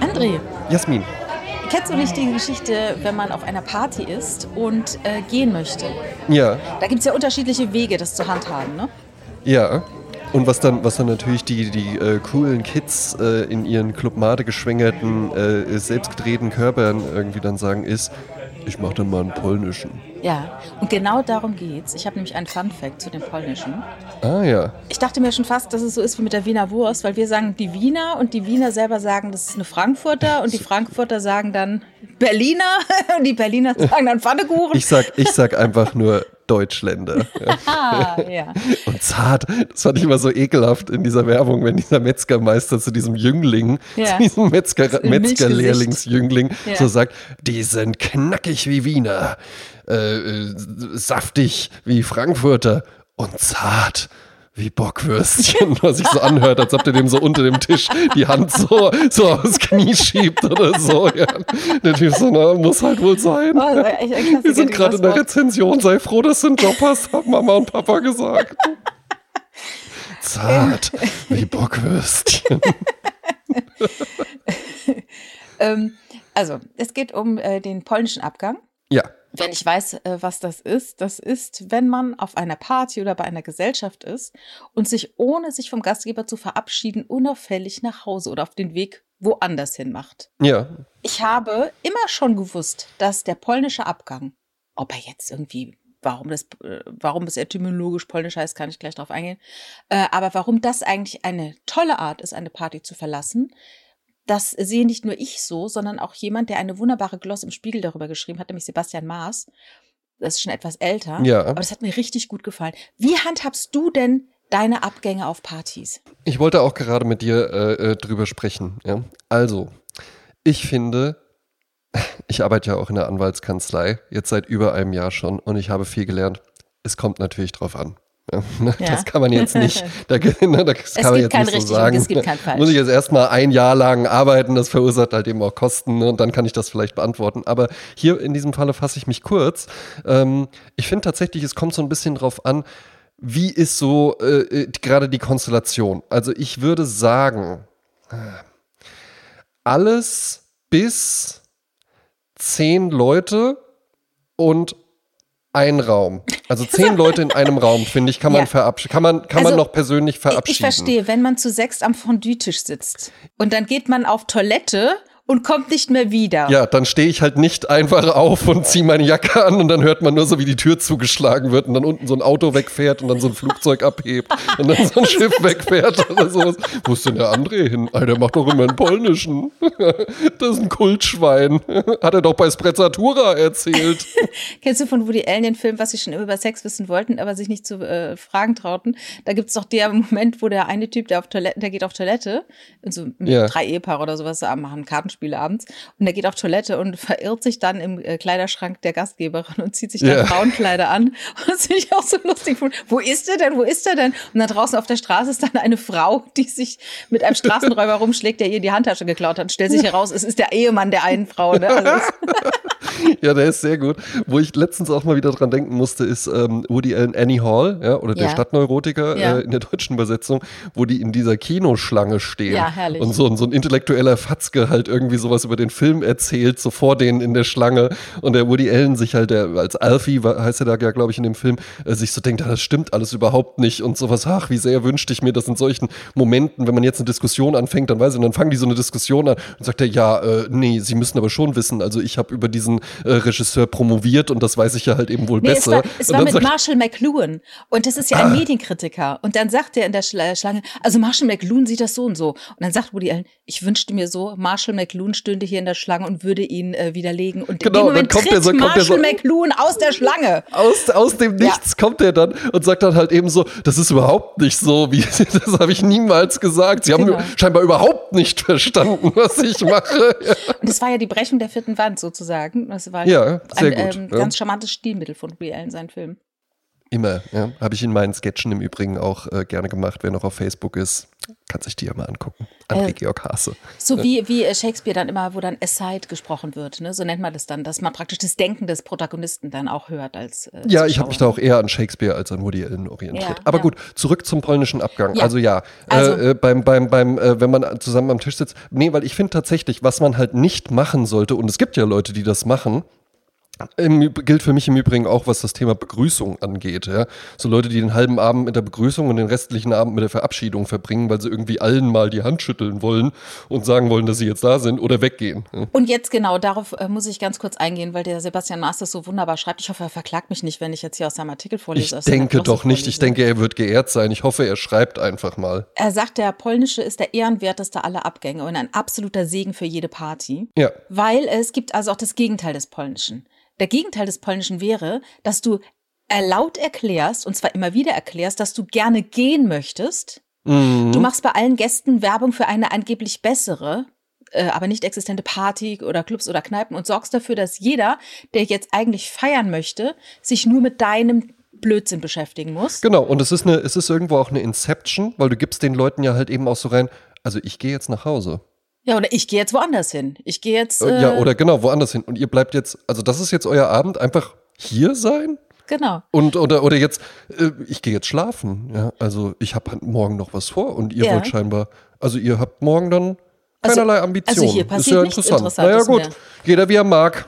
André, Jasmin. kennst du nicht die Geschichte, wenn man auf einer Party ist und äh, gehen möchte? Ja, Da gibt es ja unterschiedliche Wege, das zu handhaben, ne? ja. Und was dann, was dann natürlich die, die äh, coolen Kids äh, in ihren Club Mate geschwängerten, äh, selbstgedrehten Körpern irgendwie dann sagen, ist, ich mach dann mal einen polnischen. Ja, und genau darum geht's. Ich habe nämlich einen Fun-Fact zu dem Polnischen. Ah ja. Ich dachte mir schon fast, dass es so ist wie mit der Wiener Wurst, weil wir sagen die Wiener und die Wiener selber sagen, das ist eine Frankfurter und die Frankfurter sagen dann Berliner und die Berliner sagen dann Pfannekuchen. Ich sag, ich sag einfach nur Deutschländer. Ja. Und zart, das fand ich immer so ekelhaft in dieser Werbung, wenn dieser Metzgermeister zu diesem Jüngling, Ja. zu diesem Metzger. Metzgerlehrlingsjüngling Ja. so sagt, die sind knackig wie Wiener, äh, äh, saftig wie Frankfurter und zart wie Bockwürstchen, was sich so anhört, als ob der dem so unter dem Tisch die Hand so, so aufs Knie schiebt oder so. Ja. Der Typ so, na, muss halt wohl sein. Oh, Wir sind gerade in der. Rezension. Sei froh, dass du einen Job hast, haben Mama und Papa gesagt. Zart wie Bockwürstchen. Ähm, also, es geht um äh, den polnischen Abgang. Ja, Wenn ich weiß, äh, was das ist, das ist, wenn man auf einer Party oder bei einer Gesellschaft ist und sich ohne sich vom Gastgeber zu verabschieden unauffällig nach Hause oder auf den Weg woanders hin macht. ja. Ich habe immer schon gewusst, dass der polnische Abgang, ob er jetzt irgendwie, warum das, äh, warum es etymologisch polnisch heißt, kann ich gleich drauf eingehen, äh, aber warum das eigentlich eine tolle Art ist, eine Party zu verlassen, das sehe nicht nur ich so, sondern auch jemand, der eine wunderbare Gloss im Spiegel darüber geschrieben hat, nämlich Sebastian Maas. Das ist schon etwas älter. Ja. Aber das hat mir richtig gut gefallen. Wie handhabst du denn deine Abgänge auf Partys? Ich wollte auch gerade mit dir äh, äh, drüber sprechen. Ja? Also, ich finde, ich arbeite ja auch in der Anwaltskanzlei, jetzt seit über einem Jahr schon, und ich habe viel gelernt. Es kommt natürlich drauf an. Ja, ne, Ja. Das kann man jetzt nicht, da, ne, das Es kann man gibt jetzt kein nicht so sagen. es gibt kein falsch. Muss ich jetzt erstmal ein Jahr lang arbeiten, das verursacht halt eben auch Kosten ne, und dann kann ich das vielleicht beantworten. Aber hier in diesem Falle fasse ich mich kurz. Ähm, ich finde tatsächlich, es kommt so ein bisschen drauf an, wie ist so äh, äh, gerade die Konstellation. Also ich würde sagen, alles bis zehn Leute und ein Raum. Also zehn Leute in einem Raum, finde ich, kann man Ja. verabschieden. Kann man, kann Also, man noch persönlich Ich, verabschieden. ich verstehe, wenn man zu sechst am Fondue-Tisch sitzt und dann geht man auf Toilette und kommt nicht mehr wieder. Ja, dann stehe ich halt nicht einfach auf und ziehe meine Jacke an und dann hört man nur so, wie die Tür zugeschlagen wird und dann unten so ein Auto wegfährt und dann so ein Flugzeug abhebt und dann so ein Schiff wegfährt oder sowas. Wo ist denn der André hin? Alter, der macht doch immer einen polnischen. Das ist ein Kultschwein. Hat er doch bei Sprezzatura erzählt. Kennst du von Woody Allen den Film, was sie schon immer über Sex wissen wollten, aber sich nicht zu äh, fragen trauten? Da gibt's doch der Moment, wo der eine Typ, der auf Toilette, der geht auf Toilette, und so Ja. drei Ehepaare oder sowas da machen Kartenspiele abends, und der geht auf Toilette und verirrt sich dann im äh, Kleiderschrank der Gastgeberin und zieht sich dann Ja. Frauenkleider an. Und das finde ich auch so lustig. Wo ist er denn? Wo ist er denn? Und dann draußen auf der Straße ist dann eine Frau, die sich mit einem Straßenräuber rumschlägt, der ihr die Handtasche geklaut hat. Und stellt sich heraus, es ist der Ehemann der einen Frau. Ne? Also Ja, der ist sehr gut. Wo ich letztens auch mal wieder dran denken musste, ist ähm, Woody Allen Annie Hall, ja, oder der Ja. Stadtneurotiker Ja. äh, in der deutschen Übersetzung, wo die in dieser Kinoschlange stehen. Ja, herrlich. Und so, ein- so ein intellektueller Fatzke halt irgendwie sowas über den Film erzählt, so vor denen in der Schlange. Und der Woody Allen sich halt, der als Alfie, heißt er da ja, glaube ich, in dem Film, äh, sich so denkt, ah, das stimmt alles überhaupt nicht und sowas, ach, wie sehr wünschte ich mir das in solchen Momenten, wenn man jetzt eine Diskussion anfängt, dann weiß ich, und dann fangen die so eine Diskussion an und sagt er, ja, äh, nee, sie müssen aber schon wissen, also ich habe über diesen äh, Regisseur promoviert und das weiß ich ja halt eben wohl Nee, es besser. war, es war mit Marshall McLuhan. Und das ist ja ein Medienkritiker. Und dann sagt er in der Schla- Schlange, also Marshall McLuhan sieht das so und so. Und dann sagt Woody Allen, ich wünschte mir so, Marshall McLuhan stünde hier in der Schlange und würde ihn äh, widerlegen. Und Genau, in dem dann kommt tritt der so- kommt der Marshall so- McLuhan aus der Schlange. aus, aus dem Ja. Nichts kommt er dann und sagt dann halt eben so, das ist überhaupt nicht so, wie das habe ich niemals gesagt. Sie haben Genau. scheinbar überhaupt nicht verstanden, was ich mache. Ja. Und das war ja die Brechung der vierten Wand sozusagen. Das war Ja, sehr ein gut, ähm, ja. ganz charmantes Stilmittel von Woody Allen, sein Film. Immer, ja. Habe ich in meinen Sketchen im Übrigen auch äh, gerne gemacht. Wer noch auf Facebook ist, kann sich die ja mal angucken. André-Georg Hase. So wie, wie Shakespeare dann immer, wo dann Aside gesprochen wird, ne? so nennt man das dann, dass man praktisch das Denken des Protagonisten dann auch hört als äh, Ja, ich habe mich da auch eher an Shakespeare als an Woody Allen orientiert. Ja, Aber ja. gut, zurück zum polnischen Abgang. Ja. Also ja, Also- äh, äh, beim, beim, beim, äh, wenn man zusammen am Tisch sitzt. Nee, weil ich finde tatsächlich, was man halt nicht machen sollte, und es gibt ja Leute, die das machen, im, gilt für mich im Übrigen auch, was das Thema Begrüßung angeht. Ja? So Leute, die den halben Abend mit der Begrüßung und den restlichen Abend mit der Verabschiedung verbringen, weil sie irgendwie allen mal die Hand schütteln wollen und sagen wollen, dass sie jetzt da sind oder weggehen. Ja? Und jetzt genau, darauf äh, muss ich ganz kurz eingehen, weil der Sebastian Maas das so wunderbar schreibt. Ich hoffe, er verklagt mich nicht, wenn ich jetzt hier aus seinem Artikel vorlese. Ich denke doch nicht. Ich vorlese. denke, er wird geehrt sein. Ich hoffe, er schreibt einfach mal. Er sagt, der polnische ist der ehrenwerteste aller Abgänge und ein absoluter Segen für jede Party. Ja. Weil es gibt also auch das Gegenteil des Polnischen. Der Gegenteil des Polnischen wäre, dass du laut erklärst, und zwar immer wieder erklärst, dass du gerne gehen möchtest. Mhm. Du machst bei allen Gästen Werbung für eine angeblich bessere, äh, aber nicht existente Party oder Clubs oder Kneipen und sorgst dafür, dass jeder, der jetzt eigentlich feiern möchte, sich nur mit deinem Blödsinn beschäftigen muss. Genau, und es ist, eine, es ist irgendwo auch eine Inception, weil du gibst den Leuten ja halt eben auch so rein, also ich gehe jetzt nach Hause. Ja, oder ich gehe jetzt woanders hin. Ich gehe jetzt. Äh, Äh, ja, oder genau, woanders hin. Und ihr bleibt jetzt, also das ist jetzt euer Abend, einfach hier sein? Genau. Und oder, oder jetzt, äh, ich gehe jetzt schlafen. Ja, also ich habe morgen noch was vor und ihr Ja. wollt scheinbar, also ihr habt morgen dann Also- keinerlei Ambitionen. also hier ist passiert ja nichts interessant. Interessantes naja, gut, mehr. jeder wie er mag.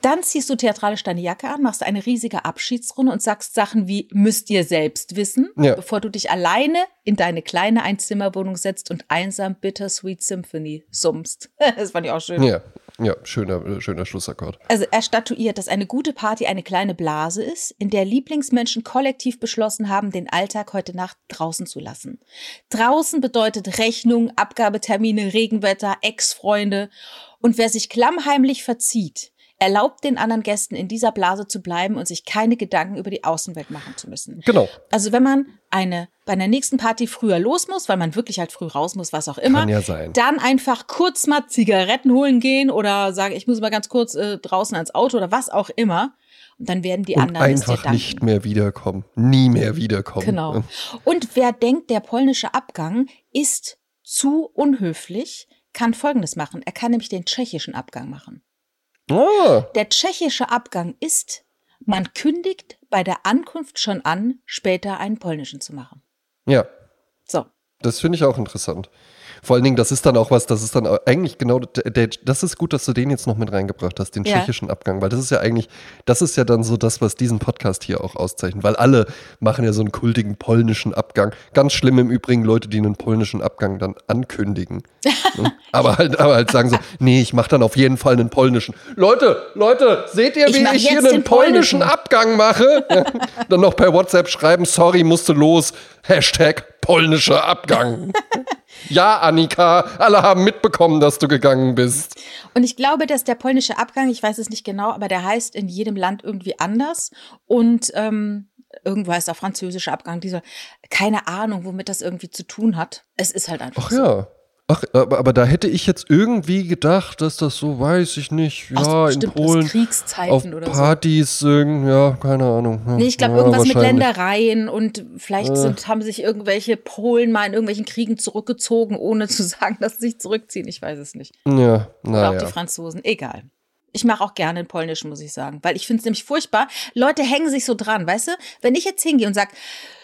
Dann ziehst du theatralisch deine Jacke an, machst eine riesige Abschiedsrunde und sagst Sachen wie müsst ihr selbst wissen, Ja. bevor du dich alleine in deine kleine Einzimmerwohnung setzt und einsam Bittersweet Symphony summst. das fand ich auch schön. Ja, ja, schöner, äh, schöner Schlussakkord. Also er statuiert, dass eine gute Party eine kleine Blase ist, in der Lieblingsmenschen kollektiv beschlossen haben, den Alltag heute Nacht draußen zu lassen. Draußen bedeutet Rechnung, Abgabetermine, Regenwetter, Ex-Freunde. Und wer sich klammheimlich verzieht, erlaubt den anderen Gästen in dieser Blase zu bleiben und sich keine Gedanken über die Außenwelt machen zu müssen. Genau. Also wenn man eine bei einer nächsten Party früher los muss, weil man wirklich halt früh raus muss, was auch immer, Kann ja sein. dann einfach kurz mal Zigaretten holen gehen oder sagen, ich muss mal ganz kurz äh, draußen ans Auto oder was auch immer. Und dann werden die Und anderen es dir einfach nicht mehr wiederkommen. Nie mehr wiederkommen. Genau. Und wer denkt, der polnische Abgang ist zu unhöflich, kann Folgendes machen. Er kann nämlich den tschechischen Abgang machen. Ah, Der tschechische Abgang ist, man kündigt bei der Ankunft schon an, später einen polnischen zu machen. ja. So. Das finde ich auch interessant. Vor allen Dingen, das ist dann auch was, das ist dann eigentlich genau, der, der, das ist gut, dass du den jetzt noch mit reingebracht hast, den Ja. tschechischen Abgang, weil das ist ja eigentlich, das ist ja dann so das, was diesen Podcast hier auch auszeichnet, weil alle machen ja so einen kultigen polnischen Abgang. Ganz schlimm im Übrigen Leute, die einen polnischen Abgang dann ankündigen. Ne? aber, halt, aber halt sagen so, nee, ich mache dann auf jeden Fall einen polnischen. Leute, Leute, seht ihr, Ich wie mach ich hier einen polnischen. polnischen Abgang mache? Ja. dann noch per WhatsApp schreiben, sorry, musste los. Hashtag polnischer Abgang. Ja, Annika, alle haben mitbekommen, dass du gegangen bist. Und ich glaube, dass der polnische Abgang, ich weiß es nicht genau, aber der heißt in jedem Land irgendwie anders. Und ähm, irgendwo heißt auch französischer Abgang. Dieser, keine Ahnung, womit das irgendwie zu tun hat. Es ist halt einfach Ach so. ja. Ach, aber, aber da hätte ich jetzt irgendwie gedacht, dass das so, weiß ich nicht, ja, in bestimmt aus Polen auf Kriegszeiten oder so. Partys, irgend- ja, keine Ahnung. Ja, Nee, ich glaube, ja, irgendwas mit. Ländereien und vielleicht Äh. sind, haben sich irgendwelche Polen mal in irgendwelchen Kriegen zurückgezogen, ohne zu sagen, dass sie sich zurückziehen. Ich weiß es nicht. Ja, Oder auch die Franzosen. Egal. Ich mache auch gerne den polnischen, muss ich sagen. Weil ich finde es nämlich furchtbar. Leute hängen sich so dran, weißt du? Wenn ich jetzt hingehe und sag,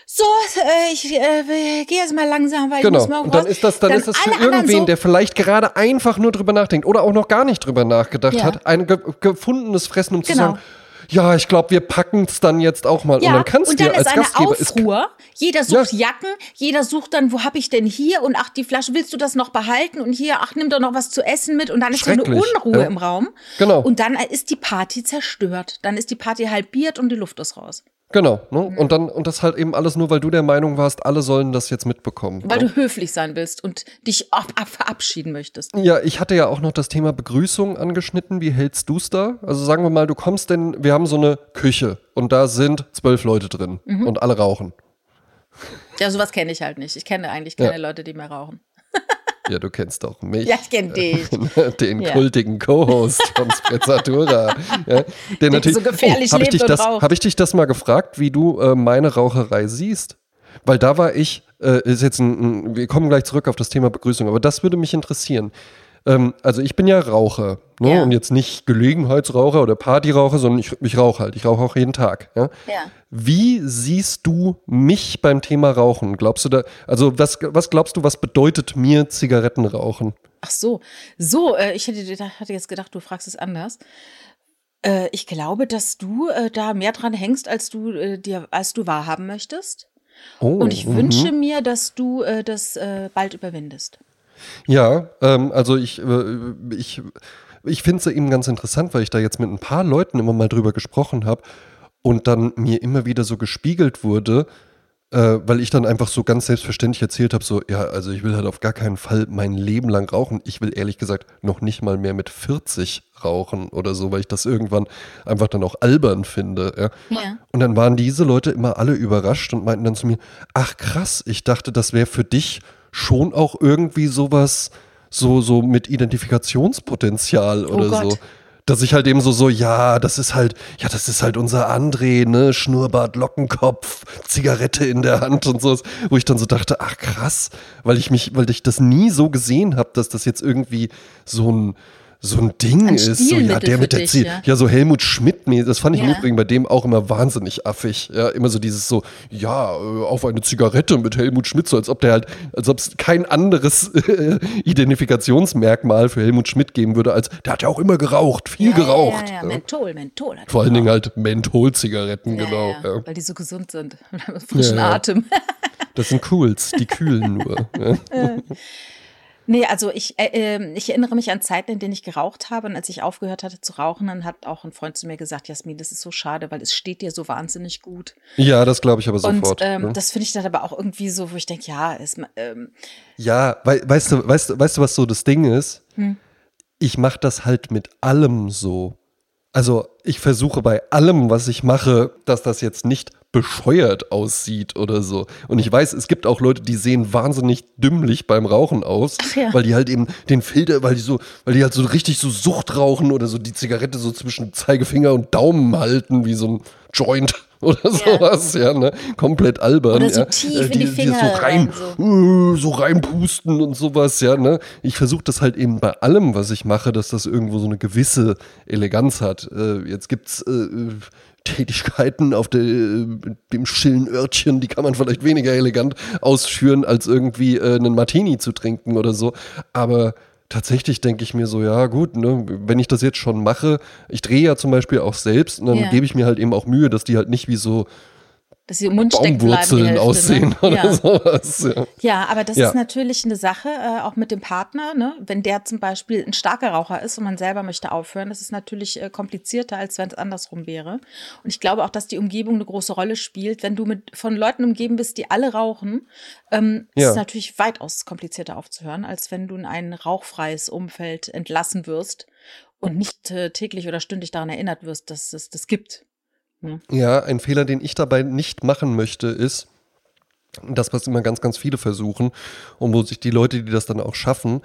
so, äh, ich äh, gehe jetzt mal langsam, weil ich Genau. muss mal Und dann ist das, dann ist das für irgendwen, so, der vielleicht gerade einfach nur drüber nachdenkt oder auch noch gar nicht drüber nachgedacht Ja. hat, ein ge gefundenes Fressen, um zu Genau. sagen, ja, ich glaube, wir packen es dann jetzt auch mal. Ja, und dann kannst und du dann dir als ist eine Gastgeber, Aufruhr. Jeder sucht Jacken, jeder sucht dann, wo habe ich denn hier? Und ach, die Flasche, willst du das noch behalten? Und hier, ach, nimm doch noch was zu essen mit. Und dann ist so eine Unruhe ja. im Raum. Genau. Und dann ist die Party zerstört. Dann ist die Party halbiert und die Luft ist raus. Genau. Ne? Und dann, und das halt eben alles nur, weil du der Meinung warst, alle sollen das jetzt mitbekommen. Weil ne? du höflich sein willst und dich ab, ab, verabschieden möchtest. Ja, ich hatte ja auch noch das Thema Begrüßung angeschnitten. Wie hältst du's da? Also sagen wir mal, du kommst denn, wir haben so eine Küche und da sind zwölf Leute drin Mhm. und alle rauchen. Ja, sowas kenne ich halt nicht. Ich kenne eigentlich keine Ja. Leute, die mehr rauchen. Ja, du kennst doch mich. Ja, ich kenne dich. den Ja. kultigen Co-Host von Sprezzatura. ja, der natürlich, so gefährlich oh, hab ich dich das. Habe ich dich das mal gefragt, wie du äh, meine Raucherei siehst? Weil da war ich, äh, ist jetzt ein, ein, wir kommen gleich zurück auf das Thema Begrüßung, aber das würde mich interessieren. Ähm, also ich bin ja Raucher ne? Ja. und jetzt nicht Gelegenheitsraucher oder Partyraucher, sondern ich, ich rauche halt. Ich rauche auch jeden Tag. Ja? Ja. Wie siehst du mich beim Thema Rauchen? Glaubst du da, also was, was glaubst du, was bedeutet mir Zigarettenrauchen? Ach so, so, äh, ich hätte, hatte jetzt gedacht, du fragst es anders. Äh, ich glaube, dass du äh, da mehr dran hängst, als du äh, dir, als du wahrhaben möchtest. Oh, Und ich mhm. wünsche mir, dass du äh, das äh, bald überwindest. Ja, ähm, also ich, äh, ich, ich finde es eben ganz interessant, weil ich da jetzt mit ein paar Leuten immer mal drüber gesprochen habe und dann mir immer wieder so gespiegelt wurde, äh, weil ich dann einfach so ganz selbstverständlich erzählt habe, so, ja, also ich will halt auf gar keinen Fall mein Leben lang rauchen. Ich will ehrlich gesagt noch nicht mal mehr mit 40 rauchen oder so, weil ich das irgendwann einfach dann auch albern finde. Ja. Ja. Und dann waren diese Leute immer alle überrascht und meinten dann zu mir, ach krass, ich dachte, das wäre für dich schon auch irgendwie sowas, so, so mit Identifikationspotenzial oder Gott. so. Dass ich halt eben so, so, ja, das ist halt, ja, das ist halt unser André, ne, Schnurrbart, Lockenkopf, Zigarette in der Hand und so, wo ich dann so dachte, ach krass, weil ich mich, weil ich das nie so gesehen habe, dass das jetzt irgendwie so ein, so ein Ding Ein ist, so, ja, der mit der dich, Zi- ja. ja, so Helmut Schmidt, das fand ich im Ja. Übrigen bei dem auch immer wahnsinnig affig. Ja, immer so dieses so, ja, äh, auf eine Zigarette mit Helmut Schmidt, so als ob der halt, als ob es kein anderes äh, Identifikationsmerkmal für Helmut Schmidt geben würde, als der hat ja auch immer geraucht, viel ja, geraucht. Ja, ja, ja. Menthol, Menthol. Vor allen Dingen halt Mentholzigaretten, Ja, genau. ja, Ja. Weil die so gesund sind. Frischen Ja, ja. Atem. Das sind Cools, die kühlen nur. Nee, also ich, äh, ähm, ich erinnere mich an Zeiten, in denen ich geraucht habe. Und als ich aufgehört hatte zu rauchen, dann hat auch ein Freund zu mir gesagt, Jasmin, das ist so schade, weil es steht dir so wahnsinnig gut. ja, das glaube ich aber Und sofort. ähm, ne? das finde ich dann aber auch irgendwie so, wo ich denke, ja, ist, ähm, Ja, wei weißt du, weißt du, weißt du, was so das Ding ist? Hm. Ich mache das halt mit allem so. Also ich versuche bei allem, was ich mache, dass das jetzt nicht bescheuert aussieht oder so. Und ich weiß, es gibt auch Leute, die sehen wahnsinnig dümmlich beim Rauchen aus, ja. weil die halt eben den Filter, weil die so, weil die halt so richtig so Sucht rauchen oder so die Zigarette so zwischen Zeigefinger und Daumen halten, wie so ein Joint oder sowas, ja, ne? Komplett albern. Oder so ja. tief Äh, in die Finger so rein, rein, äh, so reinpusten und sowas, ja, ne? Ich versuche das halt eben bei allem, was ich mache, dass das irgendwo so eine gewisse Eleganz hat. Äh, jetzt gibt's äh, äh, Tätigkeiten auf der, äh, dem stillen Örtchen, die kann man vielleicht weniger elegant ausführen, als irgendwie äh, einen Martini zu trinken oder so. Aber tatsächlich denke ich mir so, ja gut, ne, wenn ich das jetzt schon mache, ich drehe ja zum Beispiel auch selbst und dann Ja. gebe ich mir halt eben auch Mühe, dass die halt nicht wie so dass sie im Mund stecken bleiben. Hälfte, aussehen ne? oder ja. sowas. Ja. Ja, aber das Ja. ist natürlich eine Sache, äh, auch mit dem Partner, ne? Wenn der zum Beispiel ein starker Raucher ist und man selber möchte aufhören, das ist natürlich äh, komplizierter, als wenn es andersrum wäre. Und ich glaube auch, dass die Umgebung eine große Rolle spielt. Wenn du mit von Leuten umgeben bist, die alle rauchen, ähm, ist es natürlich weitaus komplizierter aufzuhören, als wenn du in ein rauchfreies Umfeld entlassen wirst und nicht äh, täglich oder stündlich daran erinnert wirst, dass es das gibt. Ja, ein Fehler, den ich dabei nicht machen möchte, ist, das, was immer ganz, ganz viele versuchen und wo sich die Leute, die das dann auch schaffen,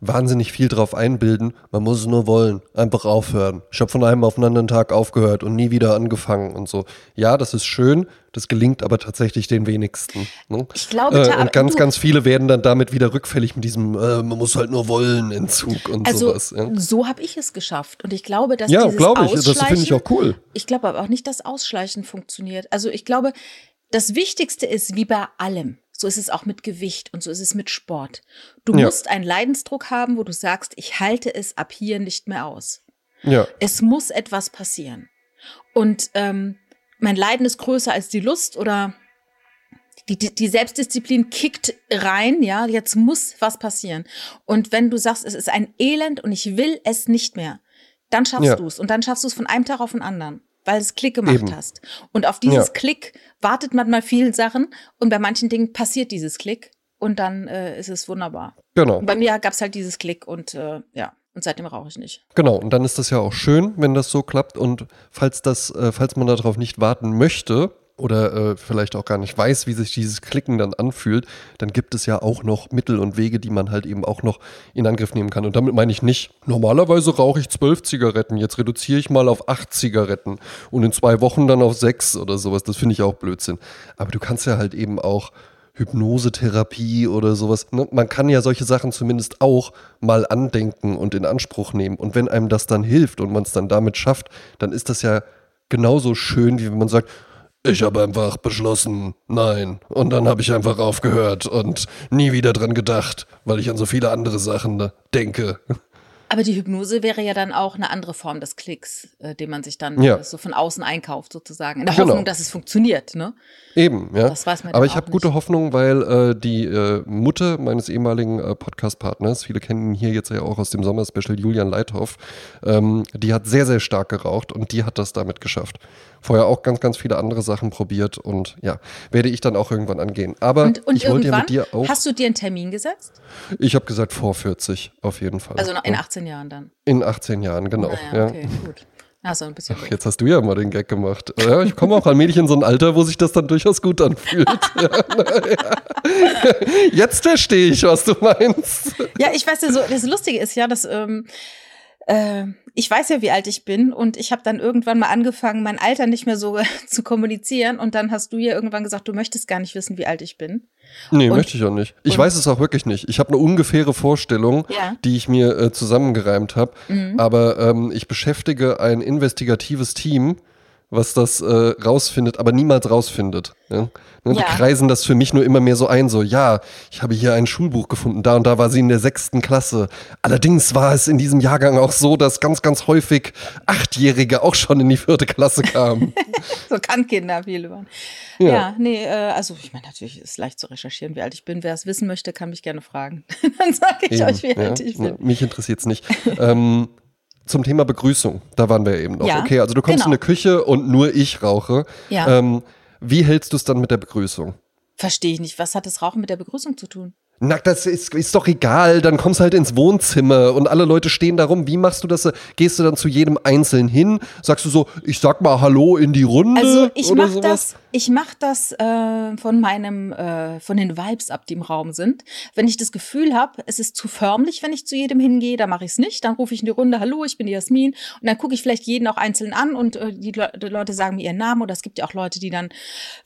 wahnsinnig viel drauf einbilden. Man muss es nur wollen, einfach aufhören. Ich habe von einem auf den anderen Tag aufgehört und nie wieder angefangen und so. Ja, das ist schön, das gelingt aber tatsächlich den wenigsten. Ne? Ich glaube, äh, und ganz, ganz viele werden dann damit wieder rückfällig mit diesem, äh, man muss halt nur wollen, Entzug und Also sowas. Ja, so habe ich es geschafft. Und ich glaube, dass ja dieses glaube ich, das finde ich auch cool. Ich glaube aber auch nicht, dass Ausschleichen funktioniert. Also ich glaube, das Wichtigste ist, wie bei allem, so ist es auch mit Gewicht und so ist es mit Sport. Du Ja. musst einen Leidensdruck haben, wo du sagst, ich halte es ab hier nicht mehr aus. Ja, Es muss etwas passieren. Und ähm, mein Leiden ist größer als die Lust oder die, die, die Selbstdisziplin kickt rein, ja, jetzt muss was passieren. Und wenn du sagst, es ist ein Elend und ich will es nicht mehr, dann schaffst Ja. du es. Und dann schaffst du es von einem Tag auf den anderen, weil es Klick gemacht Eben. hast. Und auf dieses Ja. Klick wartet man mal vielen Sachen und bei manchen Dingen passiert dieses Klick und dann äh, ist es wunderbar. genau. Und bei mir gab es halt dieses Klick und äh, ja, und seitdem rauche ich nicht. Genau, und dann ist das ja auch schön, wenn das so klappt. Und falls das, äh, falls man darauf nicht warten möchte, oder äh, vielleicht auch gar nicht weiß, wie sich dieses Klicken dann anfühlt, dann gibt es ja auch noch Mittel und Wege, die man halt eben auch noch in Angriff nehmen kann. Und damit meine ich nicht, normalerweise rauche ich zwölf Zigaretten, jetzt reduziere ich mal auf acht Zigaretten und in zwei Wochen dann auf sechs oder sowas. Das finde ich auch Blödsinn. Aber du kannst ja halt eben auch Hypnosetherapie oder sowas. Ne? Man kann ja solche Sachen zumindest auch mal andenken und in Anspruch nehmen. Und wenn einem das dann hilft und man es dann damit schafft, dann ist das ja genauso schön, wie wenn man sagt, ich habe einfach beschlossen, nein. Und dann habe ich einfach aufgehört und nie wieder dran gedacht, weil ich an so viele andere Sachen denke. Aber die Hypnose wäre ja dann auch eine andere Form des Klicks, äh, den man sich dann ja. so von außen einkauft, sozusagen. In der genau. Hoffnung, dass es funktioniert, ne? Eben, ja. Das weiß man Aber ich habe gute Hoffnung, weil äh, die äh, Mutter meines ehemaligen äh, Podcast-Partners, viele kennen ihn hier jetzt ja auch aus dem Sommerspecial, Julian Leithoff, ähm, die hat sehr, sehr stark geraucht und die hat das damit geschafft. Vorher auch ganz, ganz viele andere Sachen probiert und ja, werde ich dann auch irgendwann angehen. Aber und, und ich wollte ja mit dir auch. Hast du dir einen Termin gesetzt? Ich habe gesagt vor 40, auf jeden Fall. Also in 18 Jahren dann? In 18 Jahren, genau. Naja, okay, ja. gut. Also ein bisschen Ach, jetzt hast du ja mal den Gag gemacht. Ja, ich komme auch allmählich in so ein Alter, wo sich das dann durchaus gut anfühlt. ja, ja. Jetzt verstehe ich, was du meinst. Ja, ich weiß ja so, das Lustige ist ja, dass ähm, äh, ich weiß ja, wie alt ich bin und ich habe dann irgendwann mal angefangen, mein Alter nicht mehr so zu kommunizieren und dann hast du ja irgendwann gesagt, du möchtest gar nicht wissen, wie alt ich bin. Nee, und, möchte ich auch nicht. Ich weiß es auch wirklich nicht. Ich habe eine ungefähre Vorstellung, ja. die ich mir äh, zusammengereimt habe, mhm. aber ähm, ich beschäftige ein investigatives Team, was das äh, rausfindet, aber niemals rausfindet. Ja? Ne, die ja. kreisen das für mich nur immer mehr so ein, so, ja, ich habe hier ein Schulbuch gefunden, da und da war sie in der sechsten Klasse. Allerdings war es in diesem Jahrgang auch so, dass ganz, ganz häufig Achtjährige auch schon in die vierte Klasse kamen. so kann Kinder viele waren. Ja, ja nee, äh, also ich meine, natürlich ist es leicht zu recherchieren, wie alt ich bin. Wer es wissen möchte, kann mich gerne fragen. Dann sage ich Eben, euch, wie alt ich bin. mich interessiert es nicht. ähm, zum Thema Begrüßung, da waren wir eben noch. Ja, okay, also du kommst genau. in eine Küche und nur ich rauche. Ja. Ähm, wie hältst du es dann mit der Begrüßung? Verstehe ich nicht. Was hat das Rauchen mit der Begrüßung zu tun? Na, das ist, ist doch egal. Dann kommst du halt ins Wohnzimmer und alle Leute stehen da rum. Wie machst du das? Gehst du dann zu jedem Einzelnen hin? Sagst du so, ich sag mal Hallo in die Runde? Also ich mach sowas? das, ich mach das äh, von meinem, äh, von den Vibes ab, die im Raum sind. Wenn ich das Gefühl habe, es ist zu förmlich, wenn ich zu jedem hingehe, dann mache ich es nicht. Dann rufe ich in die Runde, Hallo, ich bin die Jasmin. Und dann gucke ich vielleicht jeden auch einzeln an und äh, die, Le die, Leute sagen mir ihren Namen. Oder es gibt ja auch Leute, die dann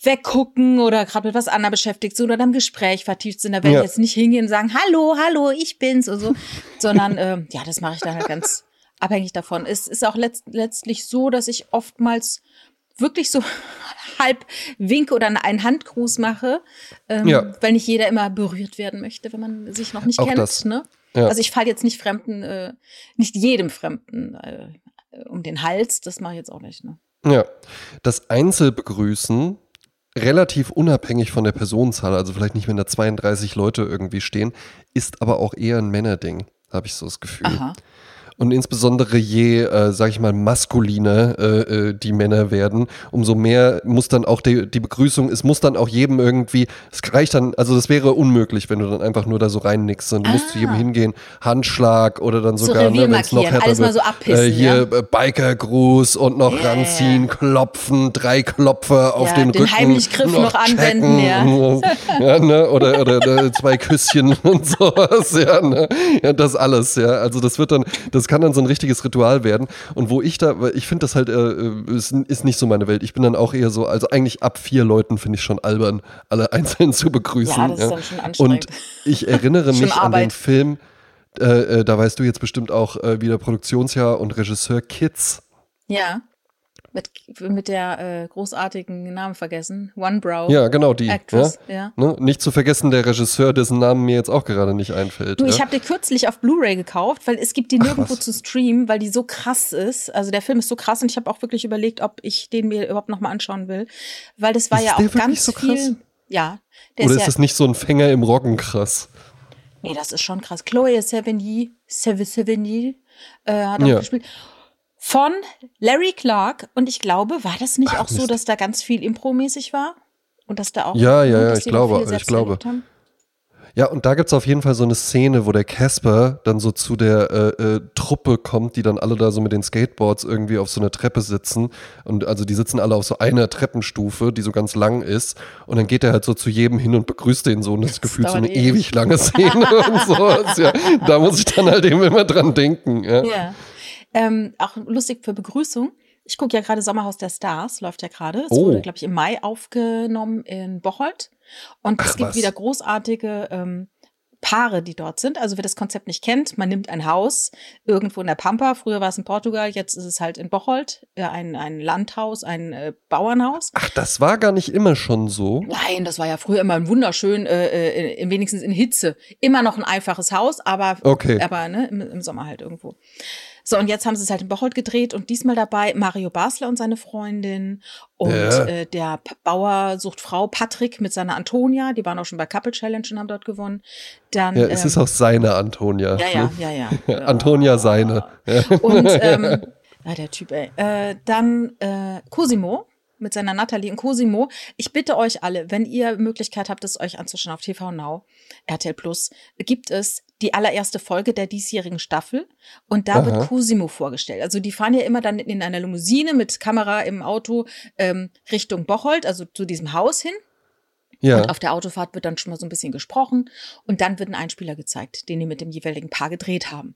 weggucken oder gerade mit was anderem beschäftigt sind oder dann im Gespräch vertieft sind. Da werde ja. ich jetzt nicht hingehen und sagen, hallo, hallo, ich bin's und so, sondern äh, ja, das mache ich dann halt ganz abhängig davon. Es ist auch letzt, letztlich so, dass ich oftmals wirklich so halb winke oder einen Handgruß mache, ähm, ja. weil nicht jeder immer berührt werden möchte, wenn man sich noch nicht auch kennt. Das. Ne? Ja. Also ich falle jetzt nicht Fremden, äh, nicht jedem Fremden äh, um den Hals, das mache ich jetzt auch nicht. Ne? Ja, das Einzelbegrüßen relativ unabhängig von der Personenzahl, also vielleicht nicht, wenn da 32 Leute irgendwie stehen, ist aber auch eher ein Männerding, habe ich so das Gefühl. Aha. Und insbesondere je, äh, sag ich mal, maskuliner äh, äh, die Männer werden, umso mehr muss dann auch die, die Begrüßung, es muss dann auch jedem irgendwie, es reicht dann, also das wäre unmöglich, wenn du dann einfach nur da so reinnickst, sondern du ah. musst zu jedem ah. hingehen, Handschlag oder dann sogar, so ne, wenn es noch härter Alles wird, so abpissen, äh, hier ja? Äh, Bikergruß und noch yeah. ranziehen, klopfen, drei Klopfer auf ja, den, den Rücken. heimlich Griff noch, noch anwenden, ja. ja ne? oder, oder, oder zwei Küsschen und sowas, ja, ne? ja, das alles, ja, also das wird dann, das kann dann so ein richtiges Ritual werden. Und wo ich da, ich finde das halt, äh, ist, ist nicht so meine Welt. Ich bin dann auch eher so, also eigentlich ab vier Leuten finde ich schon albern, alle einzeln zu begrüßen. Ja, das ist dann schon anstrengend. Und ich erinnere mich an den Film, äh, äh, da weißt du jetzt bestimmt auch äh, wieder Produktionsjahr und Regisseur Kids. Ja. Mit, mit der äh, großartigen Namen vergessen. One Brow. Ja, genau, die. Actress, ja. ja. Ne? Nicht zu vergessen der Regisseur, dessen Namen mir jetzt auch gerade nicht einfällt. Du, ja? ich habe die kürzlich auf Blu-ray gekauft, weil es gibt die nirgendwo Ach, zu streamen, weil die so krass ist. Also der Film ist so krass und ich habe auch wirklich überlegt, ob ich den mir überhaupt nochmal anschauen will. Weil das war ist ja auch ganz so viel. Ja. Oder ist, ist das nicht so ein Fänger im Roggen krass? Nee, das ist schon krass. Chloe Sevigny, Sevigny äh, hat auch gespielt von Larry Clark. Und ich glaube, war das nicht Ach, auch so, dass da ganz viel Impro-mäßig war? Und dass da auch. Ja, ja, ja, ich glaube, ich glaube. Ja, und da gibt es auf jeden Fall so eine Szene, wo der Casper dann so zu der äh, äh, Truppe kommt, die dann alle da so mit den Skateboards irgendwie auf so einer Treppe sitzen. Und also die sitzen alle auf so einer Treppenstufe, die so ganz lang ist. Und dann geht er halt so zu jedem hin und begrüßt den so. Und das, das gefühlt so eine ewig. ewig lange Szene und so. Ja, da muss ich dann halt eben immer dran denken. Ja. ja. Ähm, auch lustig für Begrüßung. Ich gucke ja gerade Sommerhaus der Stars, läuft ja gerade. Es Oh. wurde, glaube ich, im Mai aufgenommen in Bocholt. Und es Ach, gibt was. wieder großartige ähm, Paare, die dort sind. Also wer das Konzept nicht kennt, man nimmt ein Haus irgendwo in der Pampa. Früher war es in Portugal, jetzt ist es halt in Bocholt. Ein, ein Landhaus, ein äh, Bauernhaus. Ach, das war gar nicht immer schon so. Nein, das war ja früher immer ein wunderschön, äh, äh, in, wenigstens in Hitze. Immer noch ein einfaches Haus, aber, Okay. aber ne, im, im Sommer halt irgendwo. So, und jetzt haben sie es halt in Bocholt gedreht und diesmal dabei Mario Basler und seine Freundin und Ja. äh, der Bauer sucht Frau Patrick mit seiner Antonia, die waren auch schon bei Couple Challenge und haben dort gewonnen. Dann, Ja, es ähm, ist auch seine Antonia. ja, ja, ne? ja, ja. Ja, Antonia seine. Und ähm, ja, der Typ, ey. Äh, dann äh, Cosimo mit seiner Natalie und Cosimo. Ich bitte euch alle, wenn ihr Möglichkeit habt, es euch anzuschauen auf TV Now, RTL Plus, gibt es die allererste Folge der diesjährigen Staffel und da Aha. wird Cosimo vorgestellt. Also die fahren ja immer dann in einer Limousine mit Kamera im Auto ähm, Richtung Bocholt, also zu diesem Haus hin. ja. Und auf der Autofahrt wird dann schon mal so ein bisschen gesprochen und dann wird ein Einspieler gezeigt, den die mit dem jeweiligen Paar gedreht haben.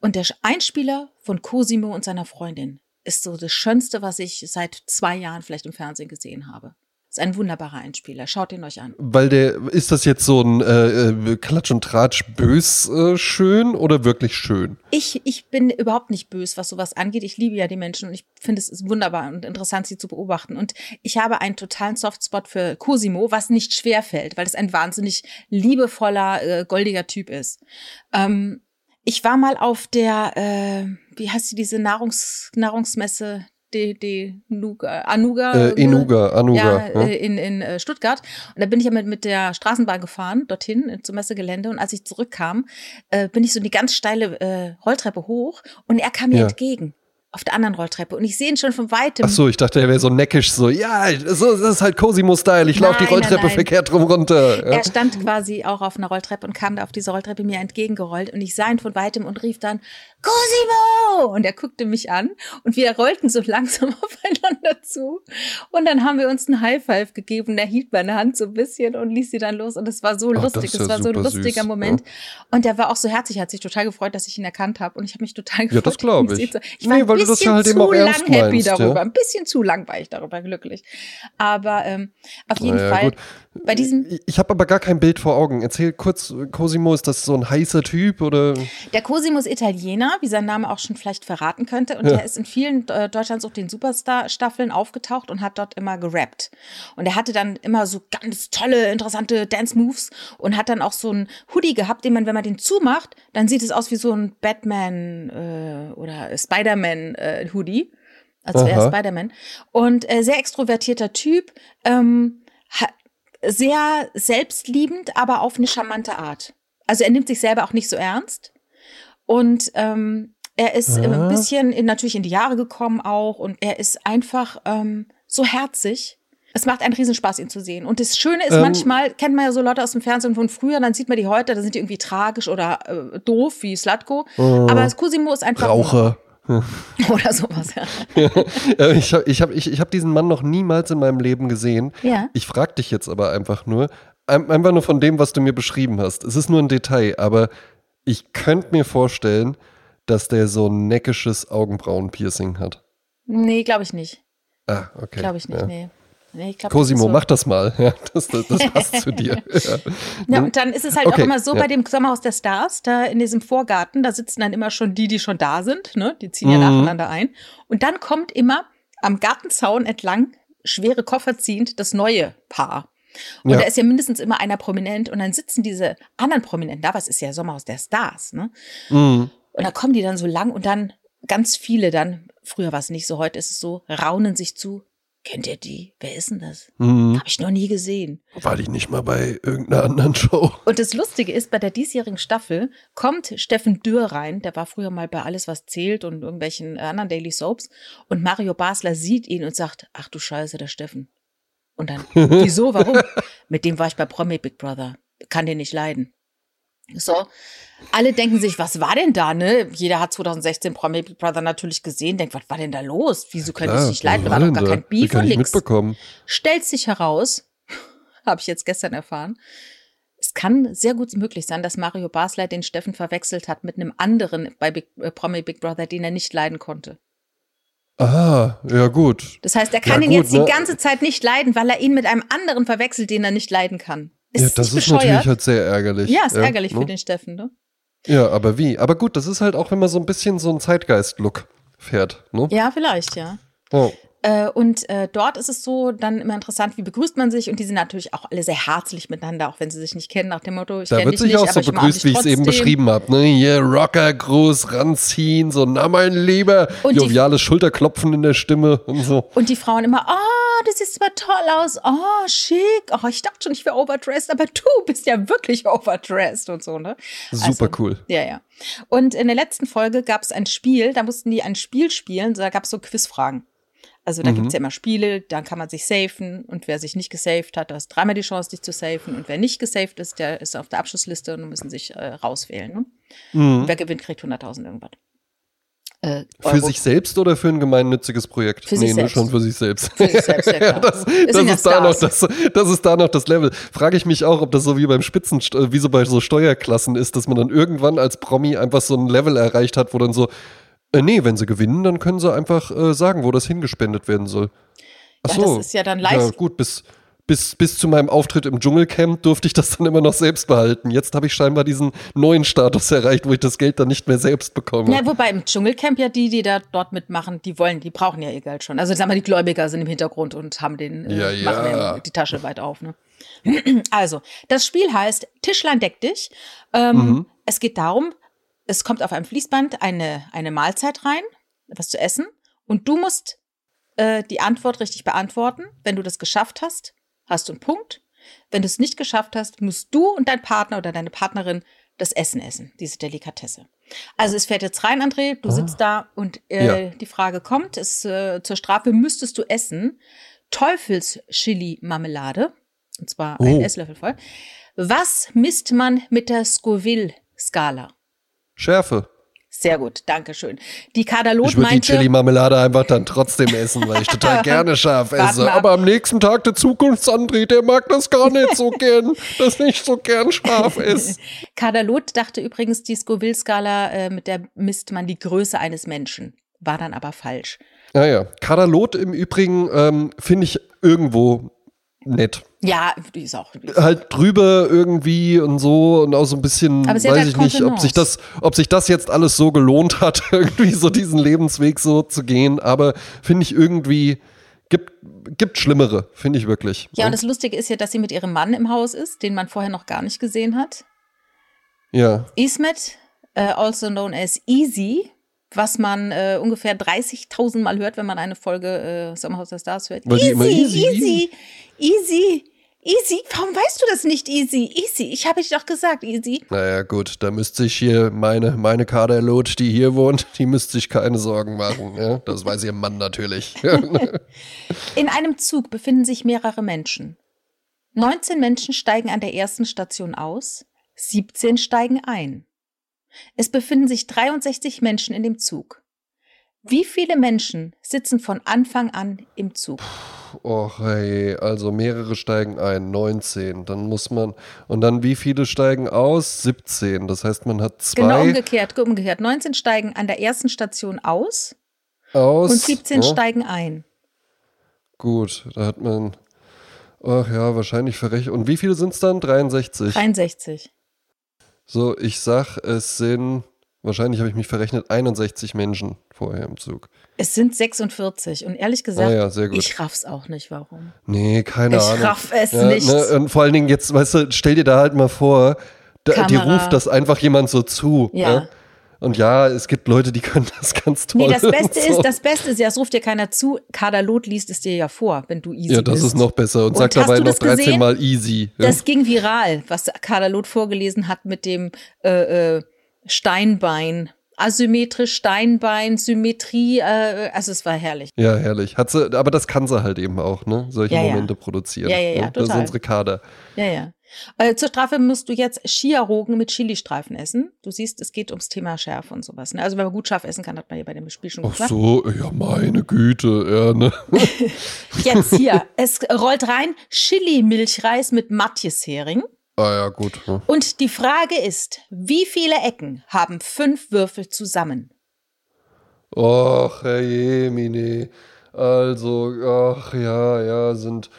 Und der Einspieler von Cosimo und seiner Freundin ist so das Schönste, was ich seit zwei Jahren vielleicht im Fernsehen gesehen habe. Ist ein wunderbarer Einspieler. Schaut ihn euch an. Weil der, ist das jetzt so ein äh, äh, Klatsch und Tratsch bös äh, schön oder wirklich schön? Ich, ich bin überhaupt nicht böse, was sowas angeht. Ich liebe ja die Menschen und ich finde es ist wunderbar und interessant, sie zu beobachten. Und ich habe einen totalen Softspot für Cosimo, was nicht schwer fällt, weil es ein wahnsinnig liebevoller, äh, goldiger Typ ist. Ähm, ich war mal auf der, äh, wie heißt die, diese Nahrungs, Nahrungsmesse, de, de Nuga, Anuga? Äh, Enuga, Anuga. Ja, ne? äh, in, in äh, Stuttgart. Und da bin ich ja mit, mit der Straßenbahn gefahren, dorthin äh, zum Messegelände. Und als ich zurückkam, äh, bin ich so die ganz steile äh, Rolltreppe hoch und er kam mir Ja. entgegen. Auf der anderen Rolltreppe. Und ich sehe ihn schon von weitem. Ach so, ich dachte, er wäre so neckisch, so, ja, so, das ist halt Cosimo-Style, ich laufe die Rolltreppe nein, nein. verkehrt rum runter. Ja. Er stand quasi auch auf einer Rolltreppe und kam da auf diese Rolltreppe mir entgegengerollt und ich sah ihn von weitem und rief dann Cosimo! Und er guckte mich an und wir rollten so langsam aufeinander zu und dann haben wir uns einen High Five gegeben und er hielt meine Hand so ein bisschen und ließ sie dann los und es war so Ach, das lustig, es ja war so ein lustiger süß, Moment und er war auch so herzlich, hat sich total gefreut, dass ich ihn erkannt habe und ich habe mich total gefreut. das glaub ihn ich. Ich Nee, weil das ja halt eben zu auch lang ernst happy meinst, ja. darüber, ein bisschen zu lang war ich darüber glücklich, aber ähm, auf jeden Naja, Fall gut. Bei diesem Ich, habe aber gar kein Bild vor Augen. Erzähl kurz, Cosimo, ist das so ein heißer Typ oder? Der Cosimo ist Italiener, wie sein Name auch schon vielleicht verraten könnte. Und Ja. er ist in vielen äh, Deutschlands auch den Superstar-Staffeln aufgetaucht und hat dort immer gerappt. Und er hatte dann immer so ganz tolle, interessante Dance-Moves und hat dann auch so ein Hoodie gehabt, den man, wenn man den zumacht, dann sieht es aus wie so ein Batman äh, oder Spider-Man-Hoodie. als wäre er. Spider-Man. Und äh, sehr extrovertierter Typ. Ähm, ha- sehr selbstliebend, aber auf eine charmante Art. Also er nimmt sich selber auch nicht so ernst. Und ähm, er ist Ah. ein bisschen in, natürlich in die Jahre gekommen auch und er ist einfach ähm, so herzig. Es macht einen Riesenspaß, ihn zu sehen. Und das Schöne ist, Ähm. manchmal kennt man ja so Leute aus dem Fernsehen von früher, dann sieht man die heute, da sind die irgendwie tragisch oder äh, doof, wie Slatko. Aber Cosimo ist einfach. Raucher. Oder sowas, ja. Äh, ich habe ich hab, ich, ich hab diesen Mann noch niemals in meinem Leben gesehen. Ja. Ich frage dich jetzt aber einfach nur, ein- einfach nur von dem, was du mir beschrieben hast. Es ist nur ein Detail, aber ich könnte mir vorstellen, dass der so ein neckisches Augenbrauenpiercing hat. Nee, glaube ich nicht. Ah, okay. Glaube ich nicht, Ja. nee. Nee glaub, Cosimo, das so. mach das mal. Ja, das, das, das passt zu dir. Ja. Ja, und dann ist es halt Okay, auch immer so ja. bei dem Sommerhaus der Stars, da in diesem Vorgarten, da sitzen dann immer schon die, die schon da sind, ne? Die ziehen ja Mhm. nacheinander ein. Und dann kommt immer am Gartenzaun entlang, schwere Koffer ziehend, das neue Paar. Und Ja. da ist ja mindestens immer einer prominent und dann sitzen diese anderen Prominenten da, was ist ja Sommerhaus der Stars, ne? Mhm. Und da kommen die dann so lang und dann ganz viele dann, früher war es nicht so, heute ist es so, raunen sich zu. Kennt ihr die? Wer ist denn das? Mhm. Habe ich noch nie gesehen. War die nicht mal bei irgendeiner anderen Show? Und das Lustige ist, bei der diesjährigen Staffel kommt Steffen Dürr rein, der war früher mal bei Alles, was zählt und irgendwelchen anderen Daily Soaps. Und Mario Basler sieht ihn und sagt, ach du Scheiße, der Steffen. Und dann, wieso, warum? Mit dem war ich bei Promi Big Brother. Kann den nicht leiden. So. Alle denken sich, was war denn da, ne? Jeder hat 2016 Promi Big Brother natürlich gesehen, denkt, was war denn da los? Wieso könnte ich Klar, nicht leiden? War war doch gar da? kein Beef und ich nix. Stellt sich heraus, habe ich jetzt gestern erfahren, es kann sehr gut möglich sein, dass Mario Basler den Steffen verwechselt hat mit einem anderen bei Big, äh, Promi Big Brother, den er nicht leiden konnte. Ah, ja gut. Das heißt, er kann Ja, ihn gut, jetzt die ne? ganze Zeit nicht leiden, weil er ihn mit einem anderen verwechselt, den er nicht leiden kann. Ist ja, es das ist natürlich halt sehr ärgerlich. ja, ist ärgerlich ne? für den Steffen, ne? Ja, aber wie? Aber gut, das ist halt auch, wenn man so ein bisschen so einen Zeitgeist-Look fährt, ne? Ja, vielleicht, ja. Oh. Äh, und äh, dort ist es so dann immer interessant, wie begrüßt man sich und die sind natürlich auch alle sehr herzlich miteinander, auch wenn sie sich nicht kennen, nach dem Motto, ich Da kenne wird dich sich nicht, auch aber so ich mag begrüßt, wie ich es eben beschrieben habe. Ne? Hier Rockergruß ranziehen, so na mein Lieber, Und joviales Schulterklopfen in der Stimme und so. Und die Frauen immer, oh, das sieht aber toll aus, oh, schick, oh, ich dachte schon, ich wäre overdressed, aber du bist ja wirklich overdressed und so, ne? Super Also, cool. Ja, ja. Und in der letzten Folge gab es ein Spiel, da mussten die ein Spiel spielen, da gab es so Quizfragen. Also da Mhm. gibt's ja immer Spiele, dann kann man sich safen und wer sich nicht gesaved hat, der hat dreimal die Chance, dich zu safen und wer nicht gesaved ist, der ist auf der Abschlussliste und müssen sich äh, rauswählen. Ne? Mhm. Wer gewinnt, kriegt 100.000 irgendwas. Äh, Für sich selbst oder für ein gemeinnütziges Projekt? Für nee, ne, selbst. schon für sich selbst. Für sich selbst, ja, das, ja ist da noch das, das ist da noch das Level. Frage ich mich auch, ob das so wie beim Spitzen, äh, wie so bei so Steuerklassen ist, dass man dann irgendwann als Promi einfach so ein Level erreicht hat, wo dann so, äh, nee, wenn sie gewinnen, dann können sie einfach äh, sagen, wo das hingespendet werden soll. Ach Ja, so. das ist ja dann Ja, leicht. gut, bis, bis, bis zu meinem Auftritt im Dschungelcamp durfte ich das dann immer noch selbst behalten. Jetzt habe ich scheinbar diesen neuen Status erreicht, wo ich das Geld dann nicht mehr selbst bekomme. Ja, wobei im Dschungelcamp ja die, die da dort mitmachen, die wollen, die brauchen ja ihr Geld schon. Also sagen wir, die Gläubiger sind im Hintergrund und haben den, äh, Ja, machen ja die Tasche weit auf. Ne? Also, das Spiel heißt Tischlein deck dich. Ähm, Mhm. Es geht darum, es kommt auf einem Fließband eine, eine Mahlzeit rein, was zu essen, und du musst äh, die Antwort richtig beantworten. Wenn du das geschafft hast, hast du einen Punkt. Wenn du es nicht geschafft hast, musst du und dein Partner oder deine Partnerin das Essen essen, diese Delikatesse. Also es fährt jetzt rein, André, du sitzt da und äh, Ja. die Frage kommt, ist, äh, zur Strafe müsstest du essen Teufels-Chili-Marmelade, und zwar ein Oh. Esslöffel voll. Was misst man mit der Scoville-Skala? Schärfe. Sehr gut, danke schön. Die Kadalot Ich würde die meinte, Chili-Marmelade einfach dann trotzdem essen, weil ich total gerne scharf esse. Aber am nächsten Tag der Zukunftsandré, der mag das gar nicht so gern, dass nicht so gern scharf ist. Kadalot dachte übrigens, die Scoville-Skala, äh, mit der misst man die Größe eines Menschen. War dann aber falsch. Naja, Kadalot im Übrigen ähm, finde ich irgendwo nett. Ja, die ist auch. Die ist Halt drüber irgendwie und so und auch so ein bisschen, weiß halt ich nicht, ob sich, das, ob sich das jetzt alles so gelohnt hat, irgendwie so diesen Lebensweg so zu gehen. Aber finde ich irgendwie, gibt, gibt Schlimmere, finde ich wirklich. ja, und das Lustige ist ja, dass sie mit ihrem Mann im Haus ist, den man vorher noch gar nicht gesehen hat. ja. Ismet, äh, also known as Easy, was man äh, ungefähr 30.000 Mal hört, wenn man eine Folge äh, Sommerhaus der Stars hört. Immer easy, easy, easy, easy. Warum weißt du das nicht, Easy? Easy. Ich habe dir doch gesagt, Easy. Naja, gut, da müsste sich hier meine, meine Kaderlot, die hier wohnt, die müsste sich keine Sorgen machen. Ja? Das weiß ihr Mann natürlich. In einem Zug befinden sich mehrere Menschen. 19 Menschen steigen an der ersten Station aus, 17 steigen ein. Es befinden sich 63 Menschen in dem Zug. Wie viele Menschen sitzen von Anfang an im Zug? Och, hey, also mehrere steigen ein, 19. Dann muss man, und dann wie viele steigen aus? 17. Das heißt, man hat zwei Genau umgekehrt, umgekehrt. 19 steigen an der ersten Station aus aus. und 17 ja? steigen ein. Gut, da hat man, ach ja, wahrscheinlich verrechnet. Und wie viele sind es dann? 63. 63. So, ich sag, es sind, wahrscheinlich habe ich mich verrechnet, 61 Menschen vorher im Zug. Es sind 46 und ehrlich gesagt, Ah ja, ich raff's auch nicht, warum. Nee, keine Ich Ahnung. raff es ja, nicht. Ne, und vor allen Dingen jetzt, weißt du, stell dir da halt mal vor, da, die ruft das einfach jemand so zu. Ja. Ne? Und ja, es gibt Leute, die können das ganz toll. Nee, das Beste so. ist, das Beste ist ja, es ruft dir keiner zu. Kadalot liest es dir ja vor, wenn du easy Ja, das bist. ist noch besser. Und, Und sagt dabei noch das gesehen? 13 Mal easy. Ja. Das ging viral, was Kadalot vorgelesen hat mit dem äh, äh, Steinbein. Asymmetrisch, Steinbein, Symmetrie, äh, also es war herrlich. ja, herrlich. Hat sie, aber das kann sie halt eben auch, ne? Solche Ja, ja. Momente produzieren. Ja, ja, ja, ne? Das ist unsere Kader. Ja, ja. Äh, zur Strafe musst du jetzt Chiarogen mit Chilistreifen essen. Du siehst, es geht ums Thema Schärfe und sowas. Ne? Also wenn man gut scharf essen kann, hat man ja bei dem Spiel schon Ach so, ja, meine Güte, ja, ne? Jetzt hier, es rollt rein Chili-Milchreis mit Matjeshering. Ah ja, gut. Ja. Und die Frage ist, wie viele Ecken haben fünf Würfel zusammen? Och, Herr Mine. Also, ach ja, ja, sind,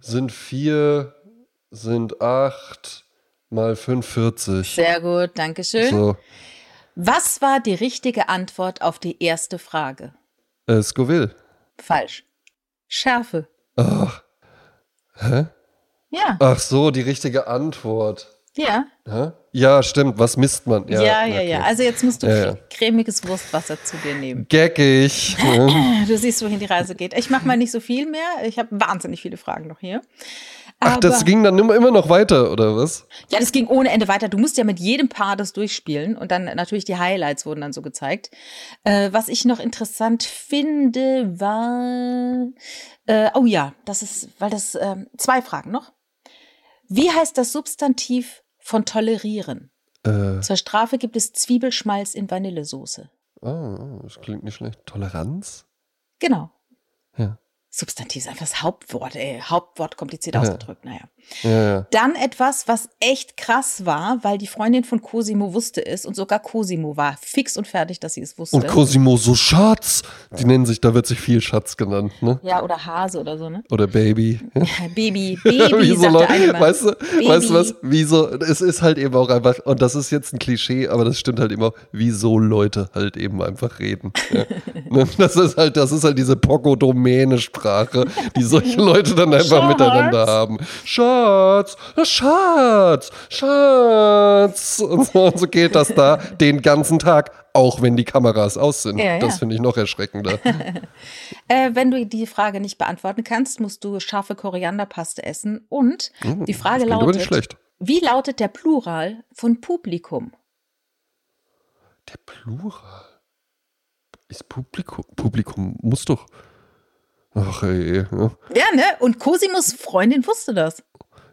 sind vier, sind acht mal 45. Sehr gut, danke schön. So, Was war die richtige Antwort auf die erste Frage? äh, Scoville. Falsch. Schärfe. Ach. Hä? Ja, Ach so, die richtige Antwort. ja? Ja, stimmt, was misst man? ja, ja, ja. okay. Also jetzt musst du Ja, ja. cremiges Wurstwasser zu dir nehmen. Geckig. ne? Du siehst, wohin die Reise geht. Ich mache mal nicht so viel mehr. Ich habe wahnsinnig viele Fragen noch hier. Ach, das Aber- ging dann immer, noch weiter, oder was? Ja, das ging ohne Ende weiter. Du musst ja mit jedem Paar das durchspielen und dann natürlich die Highlights wurden dann so gezeigt. Äh, was ich noch interessant finde, war, äh, oh ja, das ist, weil das, ähm, zwei Fragen noch. Wie heißt das Substantiv von tolerieren? Äh, Zur Strafe gibt es Zwiebelschmalz in Vanillesoße. oh, das klingt nicht schlecht. Toleranz? Genau. Ja. Substantiv ist einfach das Hauptwort, ey. Hauptwort kompliziert Ja. ausgedrückt, naja. Ja, ja. Dann etwas, was echt krass war, weil die Freundin von Cosimo wusste es und sogar Cosimo war fix und fertig, dass sie es wusste. Und Cosimo so Schatz. Die nennen sich, da wird sich viel Schatz genannt, ne? ja, oder Hase oder so, ne? Oder Baby. Baby, Baby, Wie so sagte Leute, eine mal. weißt du, Baby. weißt du was? Wieso, es ist halt eben auch einfach, und das ist jetzt ein Klischee, aber das stimmt halt eben auch, wieso Leute halt eben einfach reden. Ja. Ne? das ist halt, das ist halt diese Poco-Domäne-Sprache, die solche Leute dann einfach Schatz. miteinander haben. Schatz, Schatz, Schatz. Und so, und so geht das da den ganzen Tag, auch wenn die Kameras aus sind. Ja, ja. Das finde ich noch erschreckender. Äh, wenn du die Frage nicht beantworten kannst, musst du scharfe Korianderpaste essen. Und die Frage lautet, wie lautet der Plural von Publikum? Der Plural. Ist Publikum. Publikum muss doch. Ach ey. Ja, Ja, ne? Und Cosimos Freundin wusste das.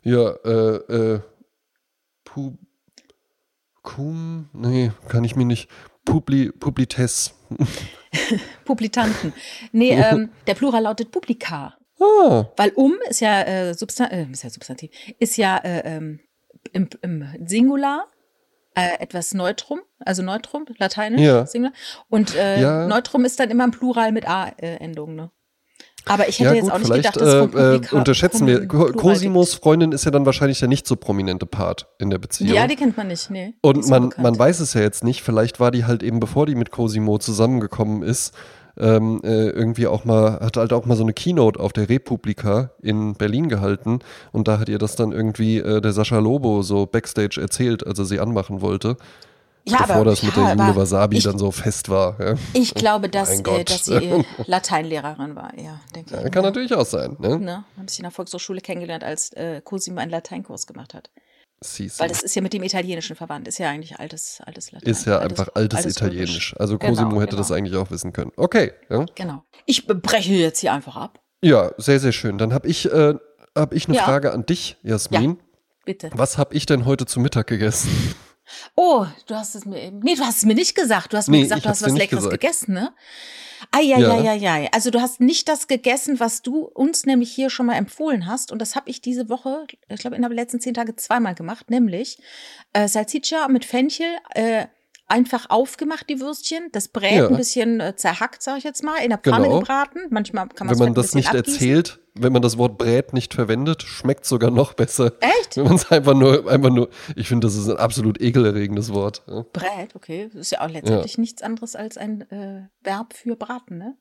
ja äh, äh. Pub. Cum. Nee, kann ich mir nicht. Publi. Publites. Publitanten. Nee, ähm, der Plural lautet Publica. Ah. Weil um ist ja, äh, Substan äh, ist ja Substantiv, ist ja äh, ähm, im, im Singular äh, etwas Neutrum, also Neutrum, lateinisch, Ja. Singular. Und äh, Ja. Neutrum ist dann immer im Plural mit A-Endung, ne? Aber ich hätte Ja, jetzt gut, auch nicht gedacht, dass von äh, äh, unterschätzen wir. Cosimos Freundin ist ja dann wahrscheinlich der nicht so prominente Part in der Beziehung. Ja, die kennt man nicht, nee. Und man, man weiß es ja jetzt nicht, vielleicht war die halt eben, bevor die mit Cosimo zusammengekommen ist, ähm, äh, irgendwie auch mal, hat halt auch mal so eine Keynote auf der Republika in Berlin gehalten und da hat ihr das dann irgendwie äh, der Sascha Lobo so Backstage erzählt, als er sie anmachen wollte, ja, bevor aber, das mit ja, der Jule Wasabi ich, dann so fest war. Ja. Ich glaube, dass, äh, dass sie äh, Lateinlehrerin war, ja, denke Ja, ich. kann natürlich auch sein, ne? Ne? Habe ich in der Volkshochschule kennengelernt, als äh, Cosimo einen Lateinkurs gemacht hat. Siehst du. Weil das ist ja mit dem Italienischen verwandt. Ist ja eigentlich altes, altes Latein. Ist ja einfach altes, Römisch. Italienisch. Also Genau, Cosimo hätte genau. das eigentlich auch wissen können. Okay, ja. Genau. Ich breche jetzt hier einfach ab. Ja, sehr, sehr schön. Dann habe ich, äh, hab ich eine. Frage an dich, Jasmin. Bitte. Was habe ich denn heute zu Mittag gegessen? Oh, du hast es mir eben. Nee, du hast es mir nicht gesagt. Du hast Nee, mir gesagt, ich du hast was Leckeres gesagt. gegessen, ne? Ah, ja, Ja. ja, ja, ja. Also du hast nicht das gegessen, was du uns nämlich hier schon mal empfohlen hast. Und das habe ich diese Woche, ich glaube, innerhalb der letzten zehn Tage zweimal gemacht, nämlich äh, Salsiccia mit Fenchel, äh, einfach aufgemacht, die Würstchen, das Brät Ja. ein bisschen äh, zerhackt, sag ich jetzt mal, in der Pfanne Genau. gebraten. Manchmal kann man Wenn man das nicht abgießen. erzählt, wenn man das Wort Brät nicht verwendet, schmeckt sogar noch besser. Echt? Wenn man es einfach nur, einfach nur, ich finde, das ist ein absolut ekelerregendes Wort. Ja. Brät, okay. Das ist ja auch letztendlich nichts anderes als ein äh, Verb für braten, ne?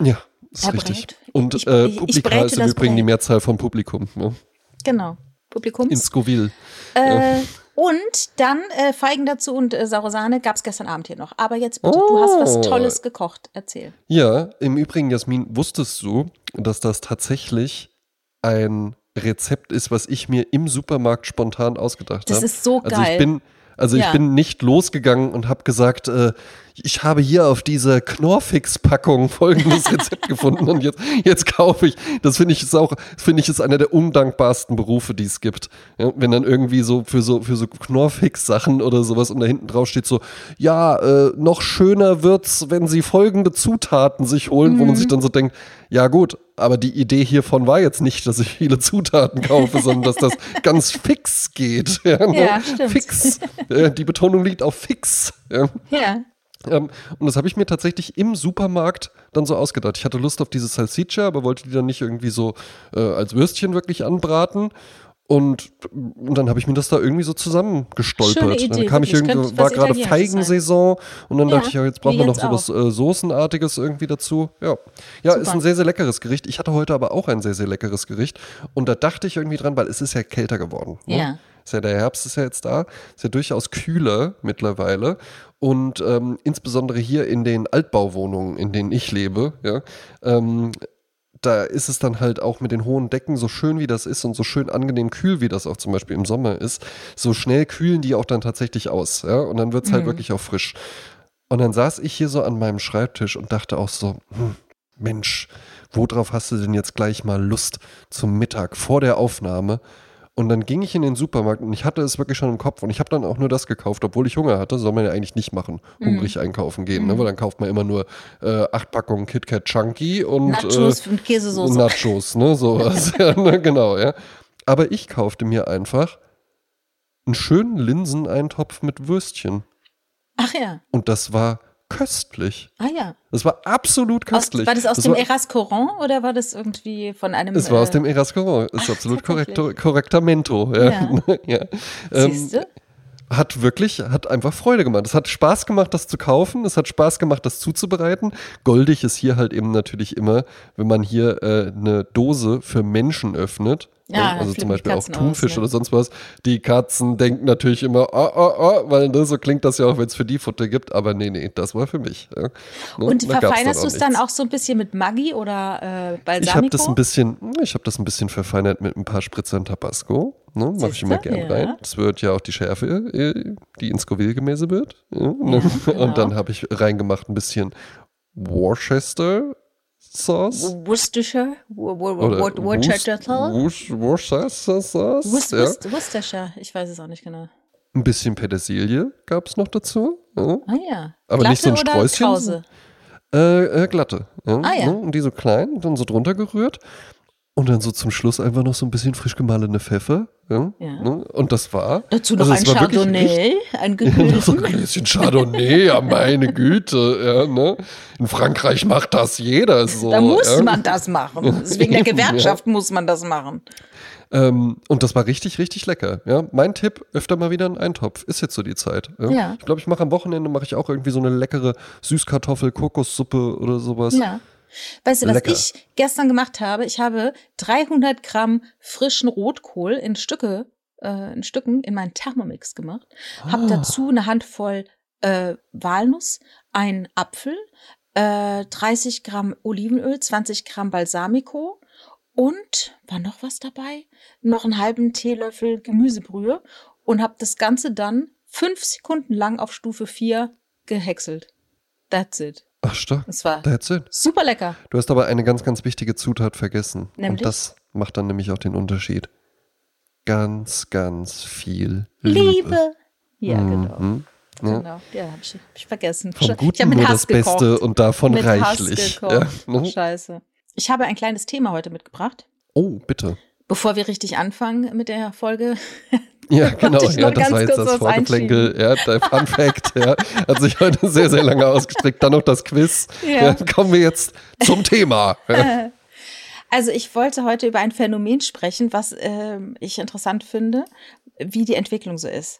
Ja, ist Ja, richtig. Brät. Und Ich- äh, Publika ist im das Übrigen die Brät. Mehrzahl vom Publikum. Ne? Genau. Publikums. In Scoville. Äh, und dann äh, Feigen dazu und äh, saure Sahne gab es gestern Abend hier noch. Aber jetzt bitte, du hast was Oh. Tolles gekocht. Erzähl. Ja, im Übrigen, Jasmin, wusstest du, dass das tatsächlich ein Rezept ist, was ich mir im Supermarkt spontan ausgedacht habe? Das ist so Also geil. ich bin, also Ja. ich bin nicht losgegangen und habe gesagt, äh, ich habe hier auf dieser Knorfix-Packung folgendes Rezept gefunden und jetzt, jetzt kaufe ich. Das finde ich ist auch, finde ich ist einer der undankbarsten Berufe, die es gibt. Ja, wenn dann irgendwie so für so, für so Knorfix-Sachen oder sowas und da hinten drauf steht so, ja, äh, noch schöner wird's, wenn sie folgende Zutaten sich holen, mhm. wo man mhm. sich dann so denkt, ja gut, aber die Idee hiervon war jetzt nicht, dass ich viele Zutaten kaufe, sondern dass das ganz fix geht. Ja, ne? ja stimmt. Fix. die Betonung liegt auf fix. Ja. ja. Ähm, und das habe ich mir tatsächlich im Supermarkt dann so ausgedacht. Ich hatte Lust auf diese Salsiccia, aber wollte die dann nicht irgendwie so äh, als Würstchen wirklich anbraten. Und, und dann habe ich mir das da irgendwie so zusammengestolpert. Idee, dann kam ich irgendwie, war gerade Feigensaison und dann ja, dachte ich, ja, jetzt brauchen wir noch so was äh, Soßenartiges irgendwie dazu. Ja. Ja, Super. ist ein sehr, sehr leckeres Gericht. Ich hatte heute aber auch ein sehr, sehr leckeres Gericht. Und da dachte ich irgendwie dran, weil es ist ja kälter geworden. Ne? Ja. Ist ja der Herbst ist ja jetzt da, ist ja durchaus kühler mittlerweile. Und ähm, insbesondere hier in den Altbauwohnungen, in denen ich lebe, ja, ähm, da ist es dann halt auch mit den hohen Decken, so schön wie das ist und so schön angenehm kühl, wie das auch zum Beispiel im Sommer ist, so schnell kühlen die auch dann tatsächlich aus. Ja? Und dann wird es halt mhm. wirklich auch frisch. Und dann saß ich hier so an meinem Schreibtisch und dachte auch so, hm, Mensch, worauf hast du denn jetzt gleich mal Lust zum Mittag vor der Aufnahme? Und dann ging ich in den Supermarkt und ich hatte es wirklich schon im Kopf und ich habe dann auch nur das gekauft, obwohl ich Hunger hatte. Soll man ja eigentlich nicht machen, hungrig mhm. einkaufen gehen, ne? mhm. ne? weil dann kauft man immer nur äh, acht Packungen KitKat Chunky und Nachos äh, und Käsesoße. Nachos, ne, sowas. ja, ne, genau, ja. Aber ich kaufte mir einfach einen schönen Linseneintopf mit Würstchen. Ach ja. Und das war köstlich. Ah ja. Das war absolut köstlich. Aus, war das aus das dem Erascoran oder war das irgendwie von einem. Es war äh, aus dem Erascoran. Ist Ach, absolut korrektor, korrektamento. Ja. ja. ja. Ähm, hat wirklich, hat einfach Freude gemacht. Es hat Spaß gemacht, das zu kaufen. Es hat Spaß gemacht, das zuzubereiten. Goldig ist hier halt eben natürlich immer, wenn man hier äh, eine Dose für Menschen öffnet ja, also zum Beispiel auch Thunfisch aus, ne? oder sonst was. Die Katzen denken natürlich immer, oh, oh, oh, weil ne, so klingt das ja auch, wenn es für die Futter gibt. Aber nee, nee, das war für mich. Ja. Ne? Und verfeinerst du es dann auch so ein bisschen mit Maggi oder äh, Balsamico? Ich habe das ein bisschen, ich habe das ein bisschen verfeinert mit ein paar Spritzern Tabasco. Ne, Mache ich immer gern ja. rein. Das wird ja auch die Schärfe, äh, die ins Scoville-Gemäße wird. Ja, ne? genau. Und dann habe ich reingemacht ein bisschen Worcester Sauce. Worcestershire? Worcestershire Sauce? Worcestershire Sauce? Worcestershire, ich weiß es auch nicht genau. Ein bisschen Petersilie gab es noch dazu. Ja. Ah ja. Aber glatte nicht so ein Sträußchen. Äh, äh, glatte. Ja. Ah ja. Und die so klein, dann so drunter gerührt. Und dann so zum Schluss einfach noch so ein bisschen frisch gemahlene Pfeffer. Ja, ja. Ne? Und das war. Dazu noch also ein Chardonnay, ein Gekühlten. so ein Gläschen Chardonnay, ja, meine Güte. Ja, ne? In Frankreich macht das jeder so. Da muss ja. man das machen. Deswegen der Gewerkschaft muss man das machen. Ähm, und das war richtig, richtig lecker. Ja, mein Tipp: öfter mal wieder ein Eintopf. Ist jetzt so die Zeit. Ja. ja. Ich glaube, ich mache am Wochenende mache ich auch irgendwie so eine leckere Süßkartoffel-Kokossuppe oder sowas. Ja. Weißt du, was Lecker. ich gestern gemacht habe? Ich habe 300 Gramm frischen Rotkohl in Stücke, äh, in Stücken in meinen Thermomix gemacht. Ah. Habe dazu eine Handvoll äh, Walnuss, einen Apfel, äh, 30 Gramm Olivenöl, 20 Gramm Balsamico und war noch was dabei? Noch einen halben Teelöffel Gemüsebrühe und habe das Ganze dann fünf Sekunden lang auf Stufe 4 gehäckselt. That's it. Ach, stark. Das war That's it. super lecker. Du hast aber eine ganz, ganz wichtige Zutat vergessen. Nämlich? Und das macht dann nämlich auch den Unterschied. Ganz, ganz viel Liebe. Liebe. Ja, mhm. genau. Ja. Genau, ja, hab ich, hab ich vergessen. Vom Guten ich habe nur Hass das gekocht. Beste und davon mit reichlich. Ja, ne? Scheiße. Ich habe ein kleines Thema heute mitgebracht. Oh, bitte. Bevor wir richtig anfangen mit der Folge, ja, genau, ja, das war jetzt das Vorgeplänkel, ja, der Fun Fact, ja, hat sich heute sehr, sehr lange ausgestreckt. Dann noch das Quiz. Ja. ja kommen wir jetzt zum Thema. Also ich wollte heute über ein Phänomen sprechen, was äh, ich interessant finde, wie die Entwicklung so ist.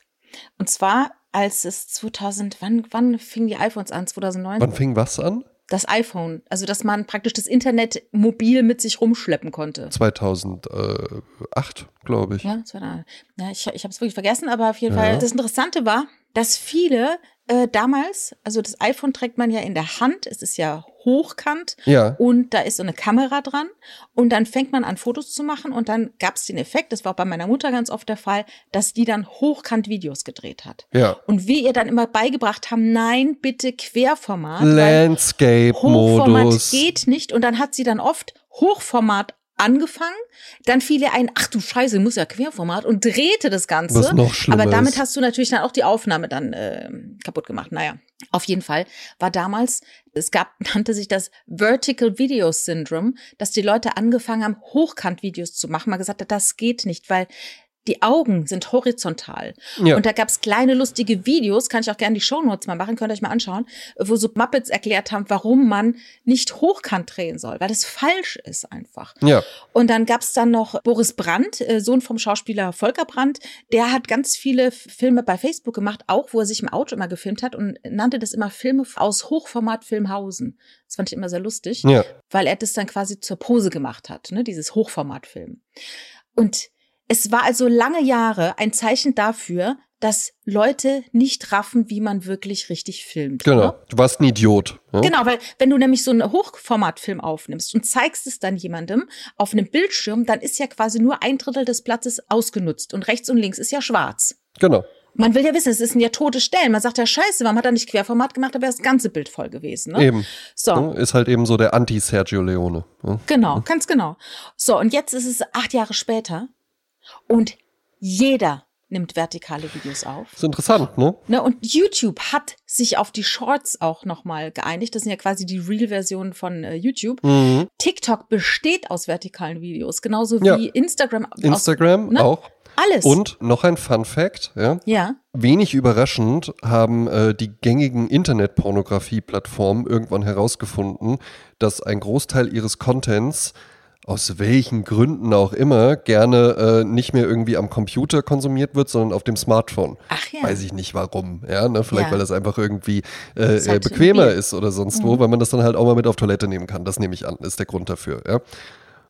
Und zwar, als es 2000, wann, wann fingen die iPhones an? 2009? Wann fing was an? Das iPhone, also dass man praktisch das Internet mobil mit sich rumschleppen konnte. 2008, glaube ich. Ja, ja ich, ich habe es wirklich vergessen, aber auf jeden ja. Fall, das Interessante war, dass viele äh, damals, also das iPhone trägt man ja in der Hand, es ist ja hochkant Ja. und da ist so eine Kamera dran und dann fängt man an Fotos zu machen und dann gab es den Effekt, das war auch bei meiner Mutter ganz oft der Fall, dass die dann hochkant Videos gedreht hat. Ja. Und wir ihr dann immer beigebracht haben, nein, bitte Querformat, weil Hochformat Landscape-Modus. geht nicht und dann hat sie dann oft Hochformat angefangen, dann fiel ihr ein, ach du Scheiße, muss ja Querformat und drehte das Ganze. Was noch schlimmer Aber damit ist. hast du natürlich dann auch die Aufnahme dann äh, kaputt gemacht. Naja, auf jeden Fall war damals, es gab, nannte sich das Vertical Video Syndrome, dass die Leute angefangen haben, Hochkant-Videos zu machen. Man gesagt hat, das geht nicht, weil die Augen sind horizontal. Ja. Und da gab's kleine lustige Videos, kann ich auch gerne die Shownotes mal machen, könnt ihr euch mal anschauen, wo so Muppets erklärt haben, warum man nicht hochkant drehen soll, weil das falsch ist einfach. Ja. Und dann gab's dann noch Boris Brandt, äh, Sohn vom Schauspieler Volker Brandt, der hat ganz viele Filme bei Facebook gemacht, auch wo er sich im Auto immer gefilmt hat und nannte das immer Filme aus Hochformat Filmhausen. Das fand ich immer sehr lustig Ja. weil er das dann quasi zur Pose gemacht hat, ne, dieses Hochformatfilm. Und es war also lange Jahre ein Zeichen dafür, dass Leute nicht raffen, wie man wirklich richtig filmt. Genau. Ne? Du warst ein Idiot. Ja? Genau, weil wenn du nämlich so einen Hochformatfilm aufnimmst und zeigst es dann jemandem auf einem Bildschirm, dann ist ja quasi nur ein Drittel des Platzes ausgenutzt und rechts und links ist ja schwarz. Genau. Man will ja wissen, es sind ja tote Stellen. Man sagt ja, scheiße, warum hat er nicht Querformat gemacht, da wäre das ganze Bild voll gewesen. Ne? Eben. So. Ne? Ist halt eben so der Anti-Sergio Leone. Ja? Genau, ganz genau. So, und jetzt ist es acht Jahre später und jeder nimmt vertikale Videos auf. Ist interessant, ne? Ne, und YouTube hat sich auf die Shorts auch nochmal geeinigt. Das sind ja quasi die Real-Versionen von äh, YouTube. Mhm. TikTok besteht aus vertikalen Videos, genauso Ja. wie Instagram. Instagram aus, ne? auch. Alles. Und noch ein Fun Fact, ja. Ja. Wenig überraschend haben äh, die gängigen Internetpornografie-Plattformen irgendwann herausgefunden, dass ein Großteil ihres Contents aus welchen Gründen auch immer gerne äh, nicht mehr irgendwie am Computer konsumiert wird, sondern auf dem Smartphone. Ach ja. Weiß ich nicht warum. Ja, ne? Vielleicht Ja. weil das einfach irgendwie äh, äh, bequemer ist oder sonst wo, weil man das dann halt auch mal mit auf Toilette nehmen kann. Das nehme ich an, ist der Grund dafür. Ja?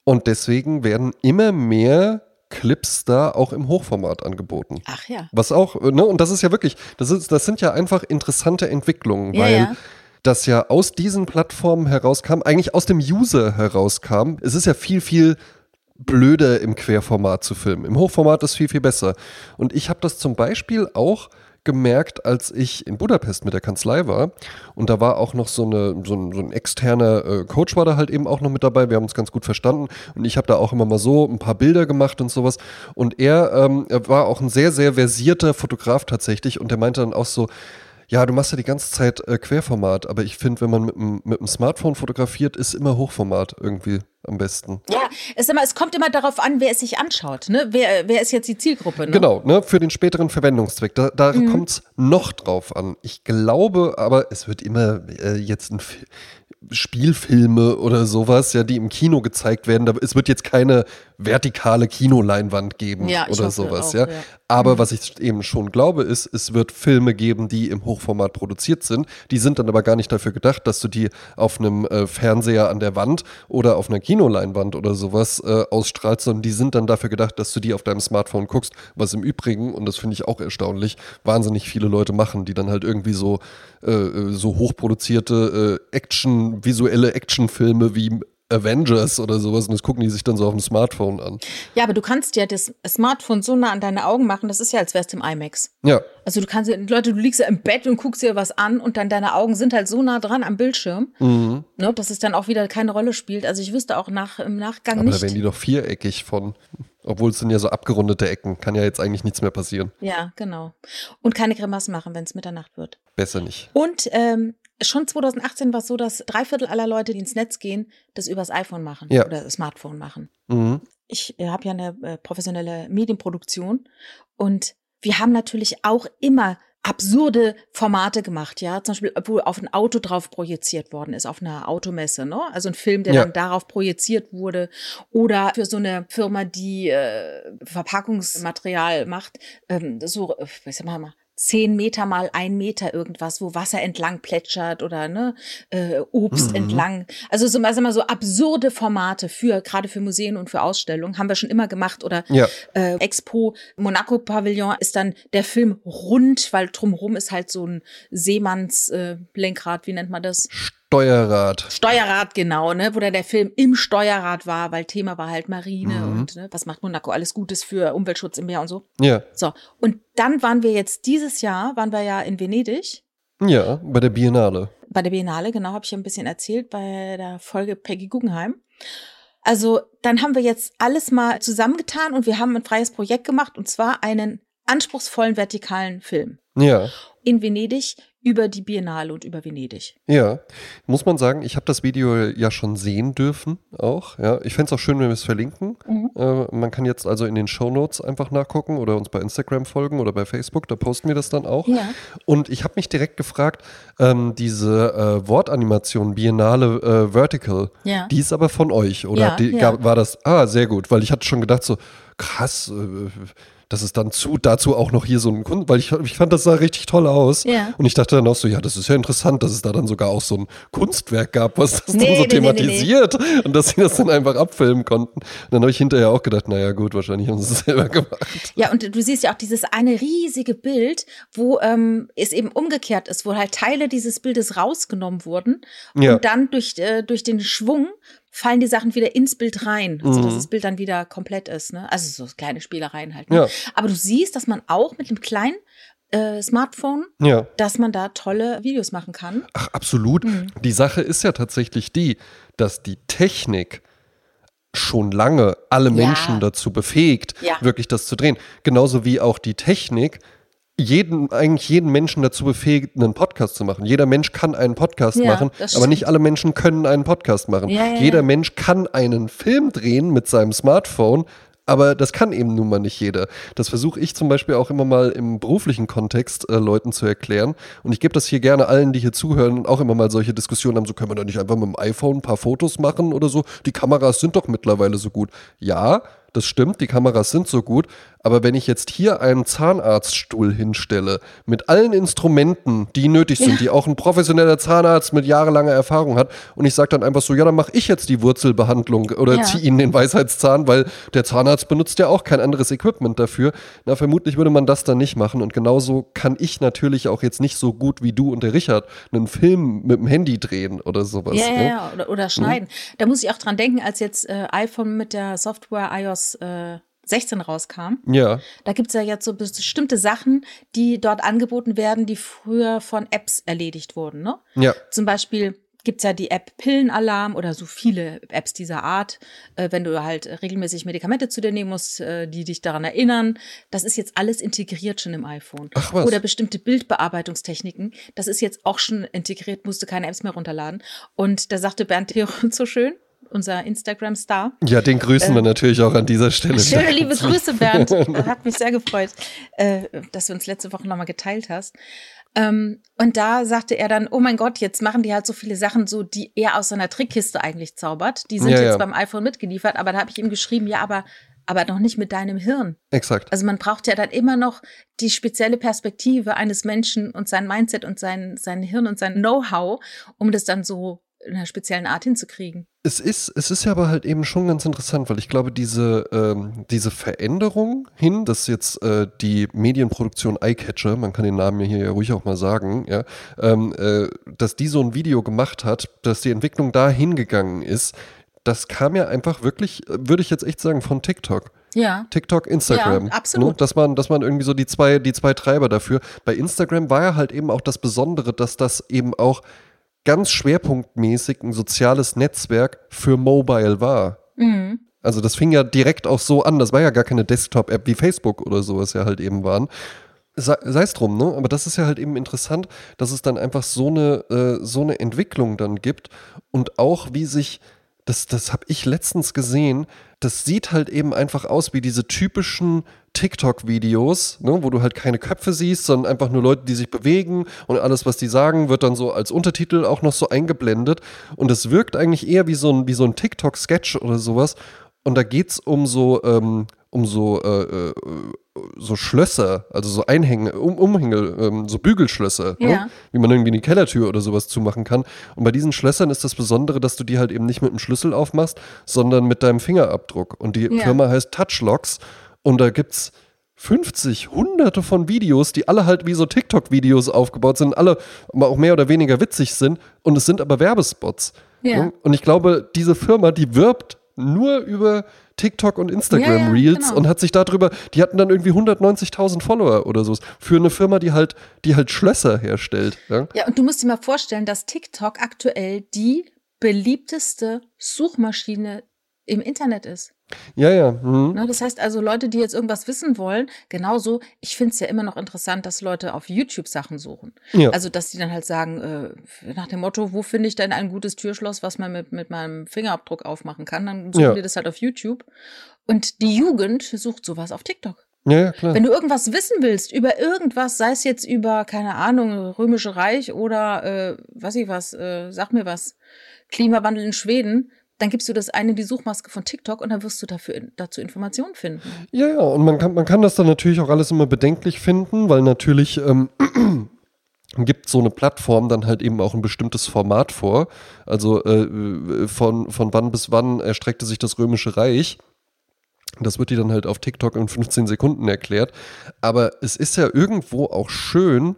Und deswegen werden immer mehr Clips da auch im Hochformat angeboten. Ach ja. Was auch, ne, und das ist ja wirklich, das, ist, das sind ja einfach interessante Entwicklungen, Ja, weil ja. Das ja aus diesen Plattformen herauskam, eigentlich aus dem User herauskam. Es ist ja viel, viel blöder im Querformat zu filmen. Im Hochformat ist viel, viel besser. Und ich habe das zum Beispiel auch gemerkt, als ich in Budapest mit der Kanzlei war. Und da war auch noch so, eine, so, ein, so ein externer äh, Coach war da halt eben auch noch mit dabei. Wir haben uns ganz gut verstanden. Und ich habe da auch immer mal so ein paar Bilder gemacht und sowas. Und er, ähm, er war auch ein sehr, sehr versierter Fotograf tatsächlich. Und der meinte dann auch so, ja, du machst ja die ganze Zeit äh, Querformat, aber ich finde, wenn man mit dem mit dem Smartphone fotografiert, ist immer Hochformat irgendwie am besten. Ja, es, immer, es kommt immer darauf an, wer es sich anschaut. Ne? Wer, wer ist jetzt die Zielgruppe? Ne? Genau, ne, für den späteren Verwendungszweck. Da, da kommt's noch drauf an. Ich glaube, aber es wird immer äh, jetzt ein Fi- Spielfilme oder sowas, ja, die im Kino gezeigt werden. Da, es wird jetzt keine vertikale Kinoleinwand geben Ja, oder sowas, auch, ja. ja. Aber was ich eben schon glaube, ist, es wird Filme geben, die im Hochformat produziert sind. Die sind dann aber gar nicht dafür gedacht, dass du die auf einem äh, Fernseher an der Wand oder auf einer Kinoleinwand oder sowas äh, ausstrahlst, sondern die sind dann dafür gedacht, dass du die auf deinem Smartphone guckst. Was im Übrigen, und das finde ich auch erstaunlich, wahnsinnig viele Leute machen, die dann halt irgendwie so, äh, äh, so hochproduzierte äh, Action, visuelle Actionfilme wie Avengers oder sowas und das gucken die sich dann so auf dem Smartphone an. Ja, aber du kannst ja das Smartphone so nah an deine Augen machen, das ist ja, als wärst du im IMAX. Ja, Also du kannst, Leute, du liegst ja im Bett und guckst dir was an und dann deine Augen sind halt so nah dran am Bildschirm, mhm. ne, dass es dann auch wieder keine Rolle spielt. Also ich wüsste auch nach, im Nachgang aber nicht. da werden die doch viereckig von. Obwohl es sind ja so abgerundete Ecken. Kann ja jetzt eigentlich nichts mehr passieren. ja, genau. Und keine Grimassen machen, wenn es Mitternacht wird. Besser nicht. Und ähm, schon 2018 war es so, dass drei Viertel aller Leute, die ins Netz gehen, das übers iPhone machen Ja. oder Smartphone machen. Mhm. ich äh, habe ja eine äh, professionelle Medienproduktion und wir haben natürlich auch immer absurde Formate gemacht, ja, zum Beispiel, wo auf ein Auto drauf projiziert worden ist, auf einer Automesse, ne? Also ein Film, der Ja. dann darauf projiziert wurde. Oder für so eine Firma, die äh, Verpackungsmaterial macht, ähm, so, äh, ich sag mal, zehn Meter mal ein Meter irgendwas, wo Wasser entlang plätschert oder ne, äh, Obst Mhm. entlang. Also so, also mal so absurde Formate für, gerade für Museen und für Ausstellungen, haben wir schon immer gemacht. Oder Ja. äh, Expo Monaco Pavillon ist dann der Film rund, weil drumherum ist halt so ein Seemanns äh, Lenkrad, wie nennt man das? Steuerrad. Steuerrad, genau, ne, wo dann der Film im Steuerrad war, weil Thema war halt Marine Mhm. und ne, was macht Monaco alles Gutes für Umweltschutz im Meer und so. Ja. So, und dann waren wir jetzt dieses Jahr, waren wir ja in Venedig Ja, bei der Biennale. bei der Biennale, genau, habe ich ja ein bisschen erzählt bei der Folge Peggy Guggenheim. Also, dann haben wir jetzt alles mal zusammengetan und wir haben ein freies Projekt gemacht und zwar einen anspruchsvollen vertikalen Film Ja. In Venedig über die Biennale und über Venedig. Ja, muss man sagen, ich habe das Video ja schon sehen dürfen auch. Ja, ich fände es auch schön, wenn wir es verlinken. Mhm. Äh, man kann jetzt also in den Show Notes einfach nachgucken oder uns bei Instagram folgen oder bei Facebook, da posten wir das dann auch. Ja. Und ich habe mich direkt gefragt, ähm, diese äh, Wortanimation Biennale äh, Vertical, Ja. die ist aber von euch oder Ja, die. Gab, war das? Ah, sehr gut, weil ich hatte schon gedacht so krass. Dass es dann zu, dazu auch noch hier so ein Kunst, weil ich, ich fand, das sah richtig toll aus. Ja. Und ich dachte dann auch so, ja, das ist ja interessant, dass es da dann sogar auch so ein Kunstwerk gab, was das Nee, dann so nee, nee, nee, thematisiert und dass sie das dann einfach abfilmen konnten. Und dann habe ich hinterher auch gedacht, naja gut, wahrscheinlich haben sie es selber gemacht. Ja, und du siehst ja auch dieses eine riesige Bild, wo ähm, es eben umgekehrt ist, wo halt Teile dieses Bildes rausgenommen wurden Ja. und dann durch, äh, durch den Schwung fallen die Sachen wieder ins Bild rein, Mhm. sodass das Bild dann wieder komplett ist. Ne? Also so kleine Spielereien halt. Ne? Ja. Aber du siehst, dass man auch mit einem kleinen äh, Smartphone, Ja. dass man da tolle Videos machen kann. Ach, absolut. Mhm. Die Sache ist ja tatsächlich die, dass die Technik schon lange alle Ja. Menschen dazu befähigt, Ja. wirklich das zu drehen. Genauso wie auch die Technik jeden, eigentlich jeden Menschen dazu befähigt, einen Podcast zu machen. Jeder Mensch kann einen Podcast Ja, machen, aber nicht alle Menschen können einen Podcast machen. Ja, ja, Jeder. Mensch kann einen Film drehen mit seinem Smartphone, aber das kann eben nun mal nicht jeder. Das versuche ich zum Beispiel auch immer mal im beruflichen Kontext äh, Leuten zu erklären. Und ich gebe das hier gerne allen, die hier zuhören und auch immer mal solche Diskussionen haben, so können wir da nicht einfach mit dem iPhone ein paar Fotos machen oder so. Die Kameras sind doch mittlerweile so gut. Ja, das stimmt, die Kameras sind so gut, aber wenn ich jetzt hier einen Zahnarztstuhl hinstelle, mit allen Instrumenten, die nötig sind, die auch ein professioneller Zahnarzt mit jahrelanger Erfahrung hat, und ich sage dann einfach so, ja, dann mache ich jetzt die Wurzelbehandlung oder Ja. ziehe Ihnen den Weisheitszahn, weil der Zahnarzt benutzt ja auch kein anderes Equipment dafür. Na, vermutlich würde man das dann nicht machen. Und genauso kann ich natürlich auch jetzt nicht so gut wie du und der Richard einen Film mit dem Handy drehen oder sowas. Ja, ja, ne? ja, oder, oder schneiden. Da muss ich auch dran denken, als jetzt äh, iPhone mit der Software iOS äh, 16 rauskam. ja. Da gibt's ja jetzt so bestimmte Sachen, die dort angeboten werden, die früher von Apps erledigt wurden. Ne? Ja. Zum Beispiel gibt's ja die App Pillenalarm oder so viele Apps dieser Art, äh, wenn du halt regelmäßig Medikamente zu dir nehmen musst, äh, die dich daran erinnern. Das ist jetzt alles integriert schon im iPhone. Ach was. Oder bestimmte Bildbearbeitungstechniken. Das ist jetzt auch schon integriert, musst du keine Apps mehr runterladen. Und da sagte Bernd Theron so schön, unser Instagram-Star, Ja, den grüßen wir natürlich auch an dieser Stelle. Äh, Schöne liebe Grüße, Bernd. Hat mich sehr gefreut, äh, dass du uns letzte Woche nochmal geteilt hast. Ähm, und da sagte er dann, oh mein Gott, jetzt machen die halt so viele Sachen so, die er aus seiner Trickkiste eigentlich zaubert. Die sind Ja, jetzt ja. beim iPhone mitgeliefert, aber da habe ich ihm geschrieben, ja, aber, aber noch nicht mit deinem Hirn. Exakt. Also man braucht ja dann immer noch die spezielle Perspektive eines Menschen und sein Mindset und sein, sein Hirn und sein Know-how, um das dann so in einer speziellen Art hinzukriegen. Es ist, es ist ja aber halt eben schon ganz interessant, weil ich glaube, diese, ähm, diese Veränderung hin, dass jetzt äh, die Medienproduktion Eyecatcher, man kann den Namen ja hier ja ruhig auch mal sagen, ja, ähm, äh, dass die so ein Video gemacht hat, dass die Entwicklung da hingegangen ist, das kam ja einfach wirklich, würde ich jetzt echt sagen, von TikTok. Ja. TikTok, Instagram. Ja, absolut. Ne? Dass man, dass man irgendwie so die zwei, die zwei Treiber dafür. Bei Instagram war ja halt eben auch das Besondere, dass das eben auch ganz schwerpunktmäßig ein soziales Netzwerk für Mobile war. Mhm. Also das fing ja direkt auch so an. Das war ja gar keine Desktop-App wie Facebook oder sowas ja halt eben waren. Sei es drum, ne? Aber das ist ja halt eben interessant, dass es dann einfach so eine, äh, so eine Entwicklung dann gibt und auch wie sich, das, das habe ich letztens gesehen, das sieht halt eben einfach aus wie diese typischen TikTok-Videos, ne, wo du halt keine Köpfe siehst, sondern einfach nur Leute, die sich bewegen und alles, was die sagen, wird dann so als Untertitel auch noch so eingeblendet. Und es wirkt eigentlich eher wie so ein, wie so ein TikTok-Sketch oder sowas. Und da geht es um so, ähm, um so äh, äh, so Schlösser, also so Einhänge, um, Umhänge, ähm, so Bügelschlösser, Ja. ne? wie man irgendwie eine Kellertür oder sowas zumachen kann. Und bei diesen Schlössern ist das Besondere, dass du die halt eben nicht mit einem Schlüssel aufmachst, sondern mit deinem Fingerabdruck. Und die Ja. Firma heißt Touchlocks und da gibt's 50, hunderte von Videos, die alle halt wie so TikTok-Videos aufgebaut sind, alle aber auch mehr oder weniger witzig sind und es sind aber Werbespots. Ja. Ne? Und ich glaube, diese Firma, die wirbt nur über TikTok und Instagram Ja, ja, Reels genau. und hat sich darüber, die hatten dann irgendwie 190.000 Follower oder so für eine Firma, die halt, die halt Schlösser herstellt. Ja? Ja, und du musst dir mal vorstellen, dass TikTok aktuell die beliebteste Suchmaschine im Internet ist. Ja, ja. Mhm. Ne, das heißt also, Leute, die jetzt irgendwas wissen wollen, genauso, ich finde es ja immer noch interessant, dass Leute auf YouTube Sachen suchen. Ja. Also, dass die dann halt sagen, äh, nach dem Motto, wo finde ich denn ein gutes Türschloss, was man mit, mit meinem Fingerabdruck aufmachen kann, dann suchen Ja. die das halt auf YouTube. Und die Jugend sucht sowas auf TikTok. ja, ja, klar. Wenn du irgendwas wissen willst über irgendwas, sei es jetzt über, keine Ahnung, Römische Reich oder äh, weiß ich was, äh, sag mir was, Klimawandel in Schweden, dann gibst du das eine in die Suchmaske von TikTok und dann wirst du dafür dazu Informationen finden. Ja, ja, und man kann, man kann das dann natürlich auch alles immer bedenklich finden, weil natürlich ähm, gibt so eine Plattform dann halt eben auch ein bestimmtes Format vor. Also äh, von, von wann bis wann erstreckte sich das Römische Reich. Das wird dir dann halt auf TikTok in 15 Sekunden erklärt. Aber es ist ja irgendwo auch schön,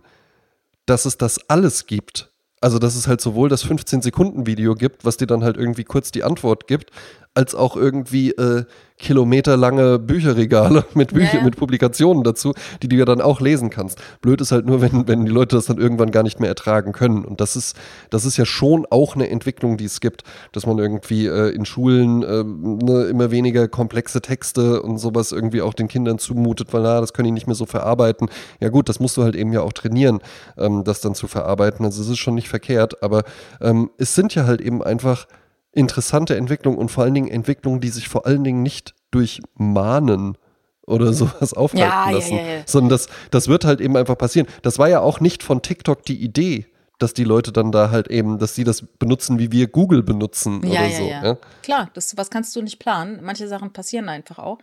dass es das alles gibt. Also, dass es halt sowohl das 15-Sekunden-Video gibt, was dir dann halt irgendwie kurz die Antwort gibt, als auch irgendwie äh, kilometerlange Bücherregale mit, Bücher, Ja, ja. mit Publikationen dazu, die du ja dann auch lesen kannst. Blöd ist halt nur, wenn, wenn die Leute das dann irgendwann gar nicht mehr ertragen können. Und das ist, das ist ja schon auch eine Entwicklung, die es gibt, dass man irgendwie äh, in Schulen äh, ne, immer weniger komplexe Texte und sowas irgendwie auch den Kindern zumutet, weil na, das können die nicht mehr so verarbeiten. Ja gut, das musst du halt eben ja auch trainieren, ähm, das dann zu verarbeiten. Also es ist schon nicht verkehrt, aber ähm, es sind ja halt eben einfach interessante Entwicklungen und vor allen Dingen Entwicklungen, die sich vor allen Dingen nicht durch Mahnen oder sowas aufhalten Ja, lassen, ja, ja. sondern das, das wird halt eben einfach passieren. Das war ja auch nicht von TikTok die Idee, dass die Leute dann da halt eben, dass sie das benutzen, wie wir Google benutzen oder so. ja. Klar, das was kannst du nicht planen. Manche Sachen passieren einfach auch.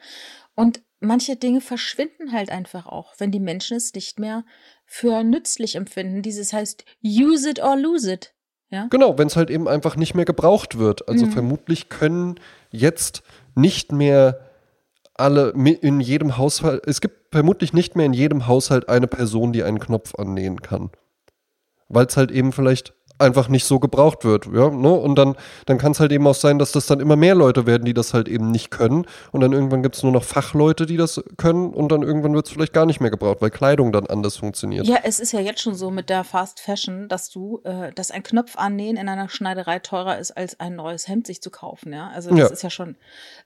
Und manche Dinge verschwinden halt einfach auch, wenn die Menschen es nicht mehr für nützlich empfinden. Dieses heißt, use it or lose it. Ja? Genau, wenn es halt eben einfach nicht mehr gebraucht wird. Also Mhm. vermutlich können jetzt nicht mehr alle in jedem Haushalt, es gibt vermutlich nicht mehr in jedem Haushalt eine Person, die einen Knopf annähen kann. Weil es halt eben vielleicht einfach nicht so gebraucht wird. Ja, ne? Und dann, dann kann es halt eben auch sein, dass das dann immer mehr Leute werden, die das halt eben nicht können. Und dann irgendwann gibt es nur noch Fachleute, die das können. Und dann irgendwann wird es vielleicht gar nicht mehr gebraucht, weil Kleidung dann anders funktioniert. Ja, es ist ja jetzt schon so mit der Fast Fashion, dass du, äh, dass ein Knopf annähen in einer Schneiderei teurer ist, als ein neues Hemd sich zu kaufen, ja. Also das Ja. ist ja schon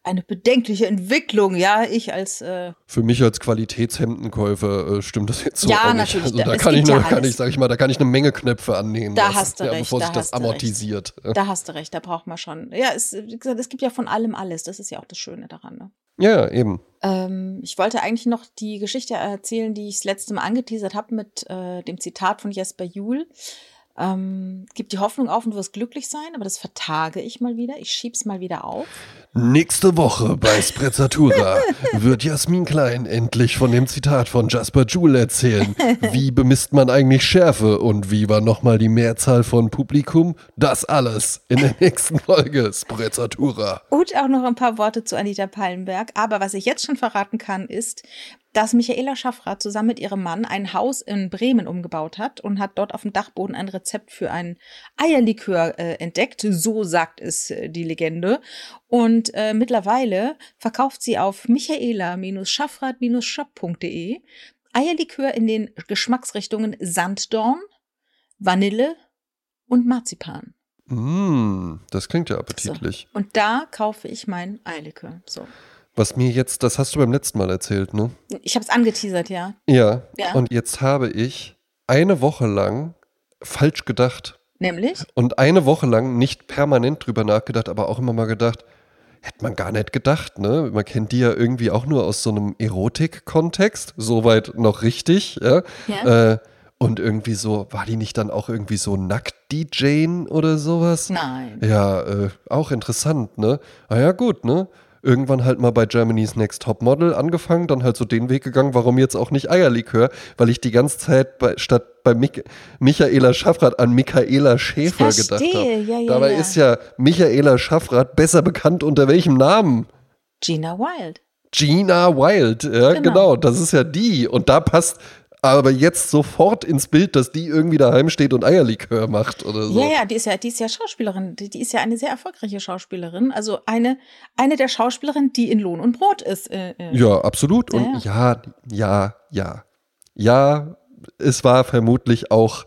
eine bedenkliche Entwicklung, ja. Ich als äh, Für mich als Qualitätshemdenkäufer äh, stimmt das jetzt so Ja, auch nicht. natürlich, Also da- es kann ich, ja nur, kann ich, sag ich mal, da kann ich eine Menge Knöpfe annehmen Da lassen, hast du ja, recht, bevor da sich das du recht. amortisiert. Da hast du recht, da braucht man schon. Ja, es, gesagt, es gibt ja von allem alles. Das ist ja auch das Schöne daran. Ne? Ja, ja, eben. Ähm, ich wollte eigentlich noch die Geschichte erzählen, die ich das letzte Mal angeteasert habe mit äh, dem Zitat von Jesper Juhl. Ähm, gib die Hoffnung auf und du wirst glücklich sein, aber das vertage ich mal wieder. Ich schieb's mal wieder auf. Nächste Woche bei Sprezzatura wird Jasmin Klein endlich von dem Zitat von Jasper Joule erzählen. Wie bemisst man eigentlich Schärfe und wie war nochmal die Mehrzahl von Publikum? Das alles in der nächsten Folge Sprezzatura. Und auch noch ein paar Worte zu Anita Pallenberg. Aber was ich jetzt schon verraten kann, ist, dass Michaela Schaffrath zusammen mit ihrem Mann ein Haus in Bremen umgebaut hat und hat dort auf dem Dachboden ein Rezept für ein Eierlikör äh, entdeckt. So sagt es äh, die Legende. Und äh, mittlerweile verkauft sie auf michaela-schaffrath-shop.de Eierlikör in den Geschmacksrichtungen Sanddorn, Vanille und Marzipan. Mm, das klingt ja appetitlich. Und da kaufe ich mein Eierlikör. So. Was mir jetzt, das hast du beim letzten Mal erzählt, ne? Ich habe es angeteasert, ja. Ja. Ja. Und jetzt habe ich eine Woche lang falsch gedacht Nämlich? und eine Woche lang nicht permanent drüber nachgedacht, aber auch immer mal gedacht, hätte man gar nicht gedacht, ne? Man kennt die ja irgendwie auch nur aus so einem Erotik-Kontext, soweit noch richtig, ja. Ja. Äh, und irgendwie so, war die nicht dann auch irgendwie so nackt-DJen oder sowas? Nein. Ja, äh, auch interessant, ne? Ah ja, gut, ne? Irgendwann halt mal bei Germany's Next Top Model angefangen, dann halt so den Weg gegangen, warum jetzt auch nicht Eierlikör, weil ich die ganze Zeit bei, statt bei Mik Michaela Schaffrath an Michaela Schäfer gedacht habe. Ja, ja, Dabei ja. ist ja Michaela Schaffrath besser bekannt unter welchem Namen? Gina Wild. Gina Wild, ja, genau. Genau. das ist ja die. Und da passt aber jetzt sofort ins Bild, dass die irgendwie daheim steht und Eierlikör macht oder so. Ja, ja, die ist ja, die ist ja Schauspielerin. Die, die ist ja eine sehr erfolgreiche Schauspielerin. Also eine, eine der Schauspielerinnen, die in Lohn und Brot ist. Äh, äh. Ja, absolut. Und ja, ja, ja. Ja, es war vermutlich auch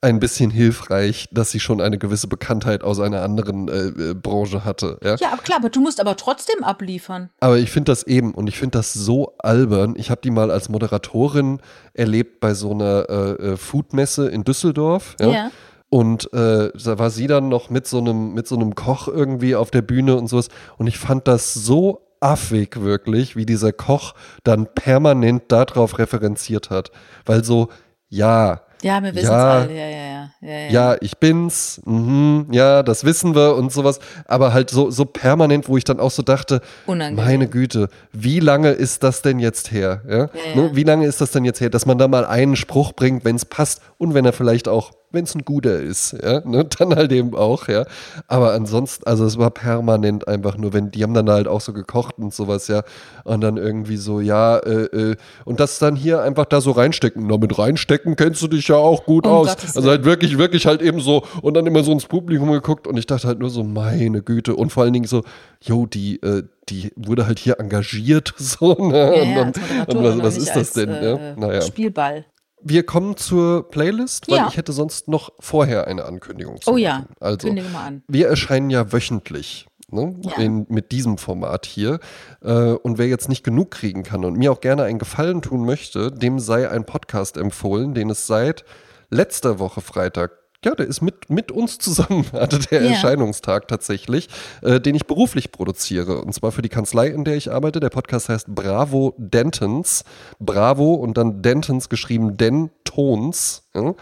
ein bisschen hilfreich, dass sie schon eine gewisse Bekanntheit aus einer anderen äh, äh, Branche hatte. Ja? Ja, aber klar, aber du musst aber trotzdem abliefern. Aber ich finde das eben und ich finde das so albern. Ich habe die mal als Moderatorin erlebt bei so einer äh, äh, Foodmesse in Düsseldorf. Ja. Ja. Und äh, da war sie dann noch mit so einem mit so einem Koch irgendwie auf der Bühne und sowas. Und ich fand das so affig wirklich, wie dieser Koch dann permanent darauf referenziert hat, weil so ja Ja, wir wissen es Ja. alle. Ja, ja, ja. ja, ja. ich bin's, mhm, ja, das wissen wir und sowas, aber halt so, so permanent, wo ich dann auch so dachte, Unangenehm. meine Güte, wie lange ist das denn jetzt her? Ja? Ja, wie lange ist das denn jetzt her, dass man da mal einen Spruch bringt, wenn es passt und wenn er vielleicht auch, wenn es ein guter ist, ja, ne, dann halt eben auch, ja. Aber ansonsten, also es war permanent einfach nur, wenn, die haben dann halt auch so gekocht und sowas, ja, und dann irgendwie so, ja, äh, äh, und das dann hier einfach da so reinstecken. Na, mit reinstecken kennst du dich ja auch gut Um aus. Also halt wirklich, wirklich halt eben so und dann immer so ins Publikum geguckt und ich dachte halt nur so, meine Güte. Und vor allen Dingen so, jo, die, äh, die wurde halt hier engagiert, so, ne? Ja, und dann, und was, und was ist das denn? Äh, ja? Naja. Spielball. Wir kommen zur Playlist, weil Ja. ich hätte sonst noch vorher eine Ankündigung zu Oh ja. Also, kündige mal an. wir erscheinen ja wöchentlich. Ne, Ja. in, mit diesem Format hier. Äh, und wer jetzt nicht genug kriegen kann und mir auch gerne einen Gefallen tun möchte, dem sei ein Podcast empfohlen, den es seit letzter Woche Freitag, ja, der ist mit, mit uns zusammen, hatte der Ja. Erscheinungstag tatsächlich, äh, den ich beruflich produziere. Und zwar für die Kanzlei, in der ich arbeite. Der Podcast heißt Bravo Dentons. Bravo und dann Dentons geschrieben Dentons. Ja?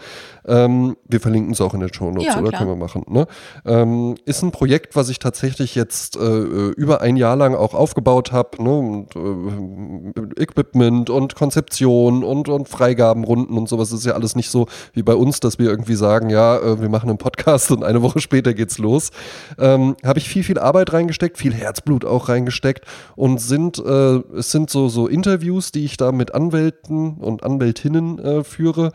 Ähm, wir verlinken es auch in den Show Notes, Ja, oder? klar. Können wir machen. Ne? Ähm, ist ein Projekt, was ich tatsächlich jetzt äh, äh, über ein Jahr lang auch aufgebaut habe. Ne? Und, äh, Equipment und Konzeption und, und Freigabenrunden und sowas. Das ist ja alles nicht so wie bei uns, dass wir irgendwie sagen, ja, äh, wir machen einen Podcast und eine Woche später geht's los. Ähm, habe ich viel, viel Arbeit reingesteckt, viel Herzblut auch reingesteckt und sind, äh, es sind so, so Interviews, die ich da mit Anwälten und Anwältinnen äh, führe,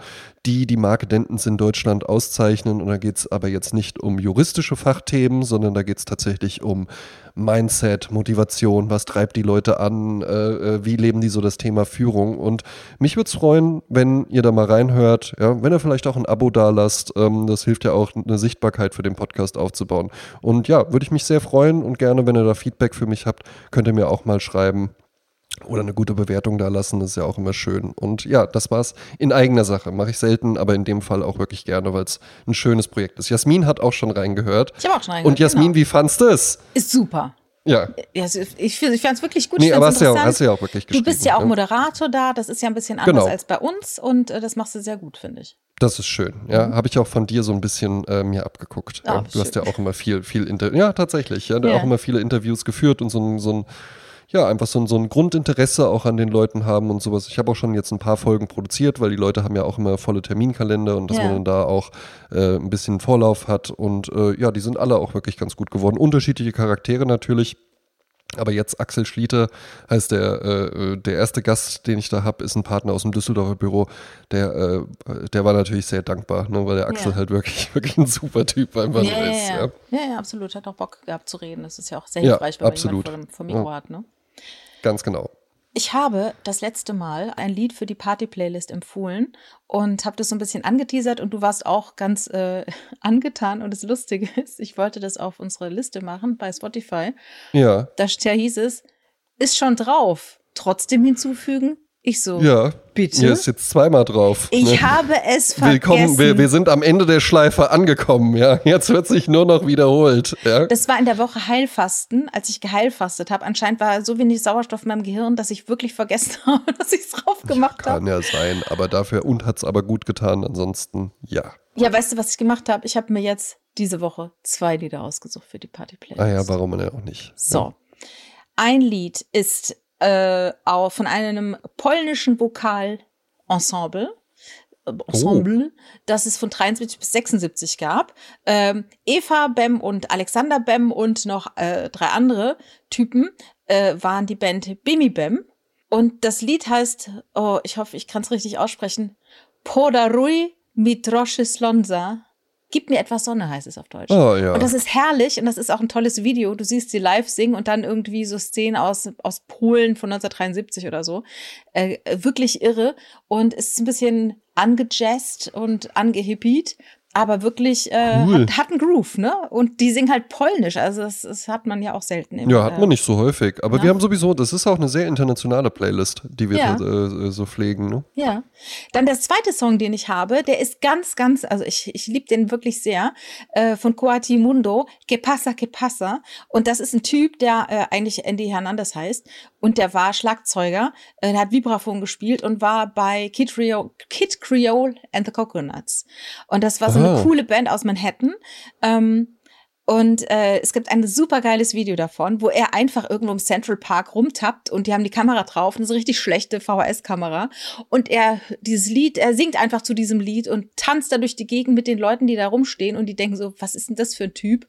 die die Marke Dentons in Deutschland auszeichnen. Und da geht es aber jetzt nicht um juristische Fachthemen, sondern da geht es tatsächlich um Mindset, Motivation, was treibt die Leute an, äh, äh, wie leben die so das Thema Führung. Und mich würde es freuen, wenn ihr da mal reinhört, ja, wenn ihr vielleicht auch ein Abo da lasst. Ähm, das hilft ja auch, eine Sichtbarkeit für den Podcast aufzubauen. Und ja, würde ich mich sehr freuen und gerne, wenn ihr da Feedback für mich habt, könnt ihr mir auch mal schreiben. Oder eine gute Bewertung da lassen, das ist ja auch immer schön. Und ja, das war's in eigener Sache. Mache ich selten, aber in dem Fall auch wirklich gerne, weil es ein schönes Projekt ist. Jasmin hat auch schon reingehört. Ich habe auch schon reingehört. Und Jasmin, genau. wie fandst du es? Ist super. Ja. Ja, ich ich fand es wirklich gut. Nee, aber hast du ja, auch- hast du ja auch wirklich Du bist ja auch ne? Moderator da, das ist ja ein bisschen anders Genau. als bei uns und äh, das machst du sehr gut, finde ich. Das ist schön. Ja, habe ich auch von dir so ein bisschen äh, mir abgeguckt. Mhm. Ah, ja, du hast ja schön. auch immer viel, viel Inter Ja, tatsächlich. Ja, Ja. auch immer viele Interviews geführt und so ein, so ein ja, einfach so ein, so ein Grundinteresse auch an den Leuten haben und sowas. Ich habe auch schon jetzt ein paar Folgen produziert, weil die Leute haben ja auch immer volle Terminkalender und dass Ja. man dann da auch äh, ein bisschen Vorlauf hat. Und äh, ja, die sind alle auch wirklich ganz gut geworden. Unterschiedliche Charaktere natürlich. Aber jetzt Axel Schlieter heißt der, äh, der erste Gast, den ich da habe, ist ein Partner aus dem Düsseldorfer Büro. Der, äh, der war natürlich sehr dankbar, ne, weil der Axel Ja. halt wirklich, wirklich ein super Typ einfach Ja, ist. ja. Ja. ja, absolut. Hat auch Bock gehabt zu reden. Das ist ja auch sehr hilfreich, wenn man jemanden vor vor Mikro hat. Ne? Ganz genau. Ich habe das letzte Mal ein Lied für die Party-Playlist empfohlen und habe das so ein bisschen angeteasert und du warst auch ganz äh, angetan. Und das Lustige ist, ich wollte das auf unsere Liste machen bei Spotify. Ja, Da, da hieß es, ist schon drauf. Trotzdem hinzufügen. Ich so, ja. bitte? Hier ist jetzt zweimal drauf. ich ne? habe es vergessen. Willkommen, wir, wir sind am Ende der Schleife angekommen, ja. Jetzt wird sich nur noch wiederholt, ja. Das war in der Woche Heilfasten, als ich geheilfastet habe. Anscheinend war so wenig Sauerstoff in meinem Gehirn, dass ich wirklich vergessen habe, dass ich es drauf gemacht habe. Kann ja sein, aber dafür und hat's aber gut getan, ansonsten ja. Ja, weißt du, was ich gemacht habe? Ich habe mir jetzt diese Woche zwei Lieder ausgesucht für die Party-Playlist. Ah ja, warum denn auch nicht? So. ein Lied ist äh, auch von einem polnischen Vokalensemble. Äh, Ensemble, oh. das es von 73 bis 76 gab. Ähm, Eva Bem und Alexander Bem und noch äh, drei andere Typen äh, waren die Band Bimi Bem. Und das Lied heißt, oh, ich hoffe, ich kann es richtig aussprechen, Podarui Mitrosche Slonza. Gib mir etwas Sonne, heißt es auf Deutsch. Oh, ja. Und das ist herrlich und das ist auch ein tolles Video. Du siehst sie live singen und dann irgendwie so Szenen aus, aus Polen von 1973 oder so. Äh, wirklich irre. Und es ist ein bisschen angejazzt und angehippied aber wirklich äh, cool. hat, hat einen Groove, ne? Und die singen halt polnisch, also das, das hat man ja auch selten. Im, ja, hat man nicht so häufig. Aber ja. wir haben sowieso, das ist auch eine sehr internationale Playlist, die wir ja. äh, so pflegen, ne? Ja. Dann der zweite Song, den ich habe, der ist ganz, ganz, also ich, ich liebe den wirklich sehr, äh, von Coati Mundo, Que pasa, que pasa. Und das ist ein Typ, der äh, eigentlich Andy Hernandez heißt und der war Schlagzeuger, äh, hat Vibraphon gespielt und war bei Kid, Rio, Kid Creole and the Coconuts. Und das war so eine coole Band aus Manhattan. Ähm, und äh, es gibt ein super geiles Video davon, wo er einfach irgendwo im Central Park rumtappt und die haben die Kamera drauf, eine so richtig schlechte VHS-Kamera. Und er, dieses Lied, er singt einfach zu diesem Lied und tanzt da durch die Gegend mit den Leuten, die da rumstehen und die denken so, was ist denn das für ein Typ?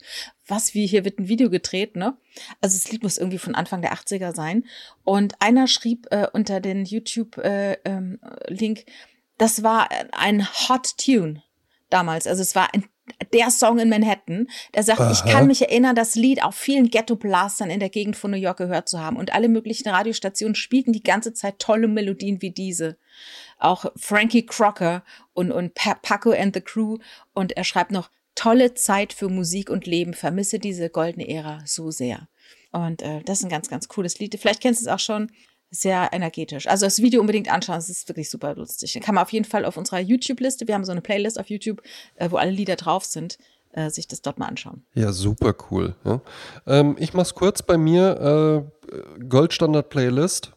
Was, wie hier wird ein Video gedreht, ne? Also das Lied muss irgendwie von Anfang der 80er sein. Und einer schrieb äh, unter den YouTube-Link, äh, ähm, das war ein Hot Tune damals. Also es war ein der Song in Manhattan, der sagt, Aha. ich kann mich erinnern, das Lied auf vielen Ghetto-Blastern in der Gegend von New York gehört zu haben. Und alle möglichen Radiostationen spielten die ganze Zeit tolle Melodien wie diese. Auch Frankie Crocker und, und Paco and the Crew. Und er schreibt noch, tolle Zeit für Musik und Leben, vermisse diese goldene Ära so sehr. Und äh, das ist ein ganz, ganz cooles Lied. Vielleicht kennst du es auch schon sehr energetisch. Also das Video unbedingt anschauen, es ist wirklich super lustig. Kann man auf jeden Fall auf unserer YouTube-Liste, wir haben so eine Playlist auf YouTube, äh, wo alle Lieder drauf sind, äh, sich das dort mal anschauen. Ja, super cool. Ja. Ähm, ich mach's kurz bei mir, äh, Goldstandard-Playlist.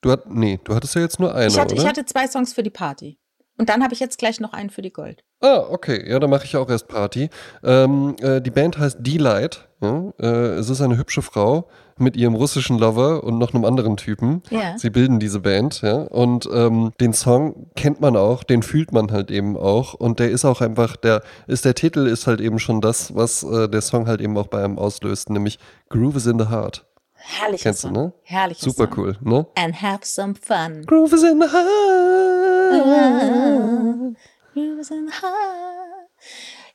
Du hat, nee, du hattest ja jetzt nur eine, ich hatte, oder? Ich hatte zwei Songs für die Party. Und dann habe ich jetzt gleich noch einen für die Gold. Ah, okay. Ja, dann mache ich auch erst Party. Ähm, äh, die Band heißt D-Light. Ja? Äh, es ist eine hübsche Frau mit ihrem russischen Lover und noch einem anderen Typen. Ja. Sie bilden diese Band, ja. Und ähm, den Song kennt man auch, den fühlt man halt eben auch. Und der ist auch einfach, der ist der Titel ist halt eben schon das, was äh, der Song halt eben auch bei einem auslöst, nämlich Groove is in the Heart. Herrlicher Kennst Song. du, ne? Herrlicher Super Song. cool, ne? And have some fun. Groove is in the heart. Groove is in the heart.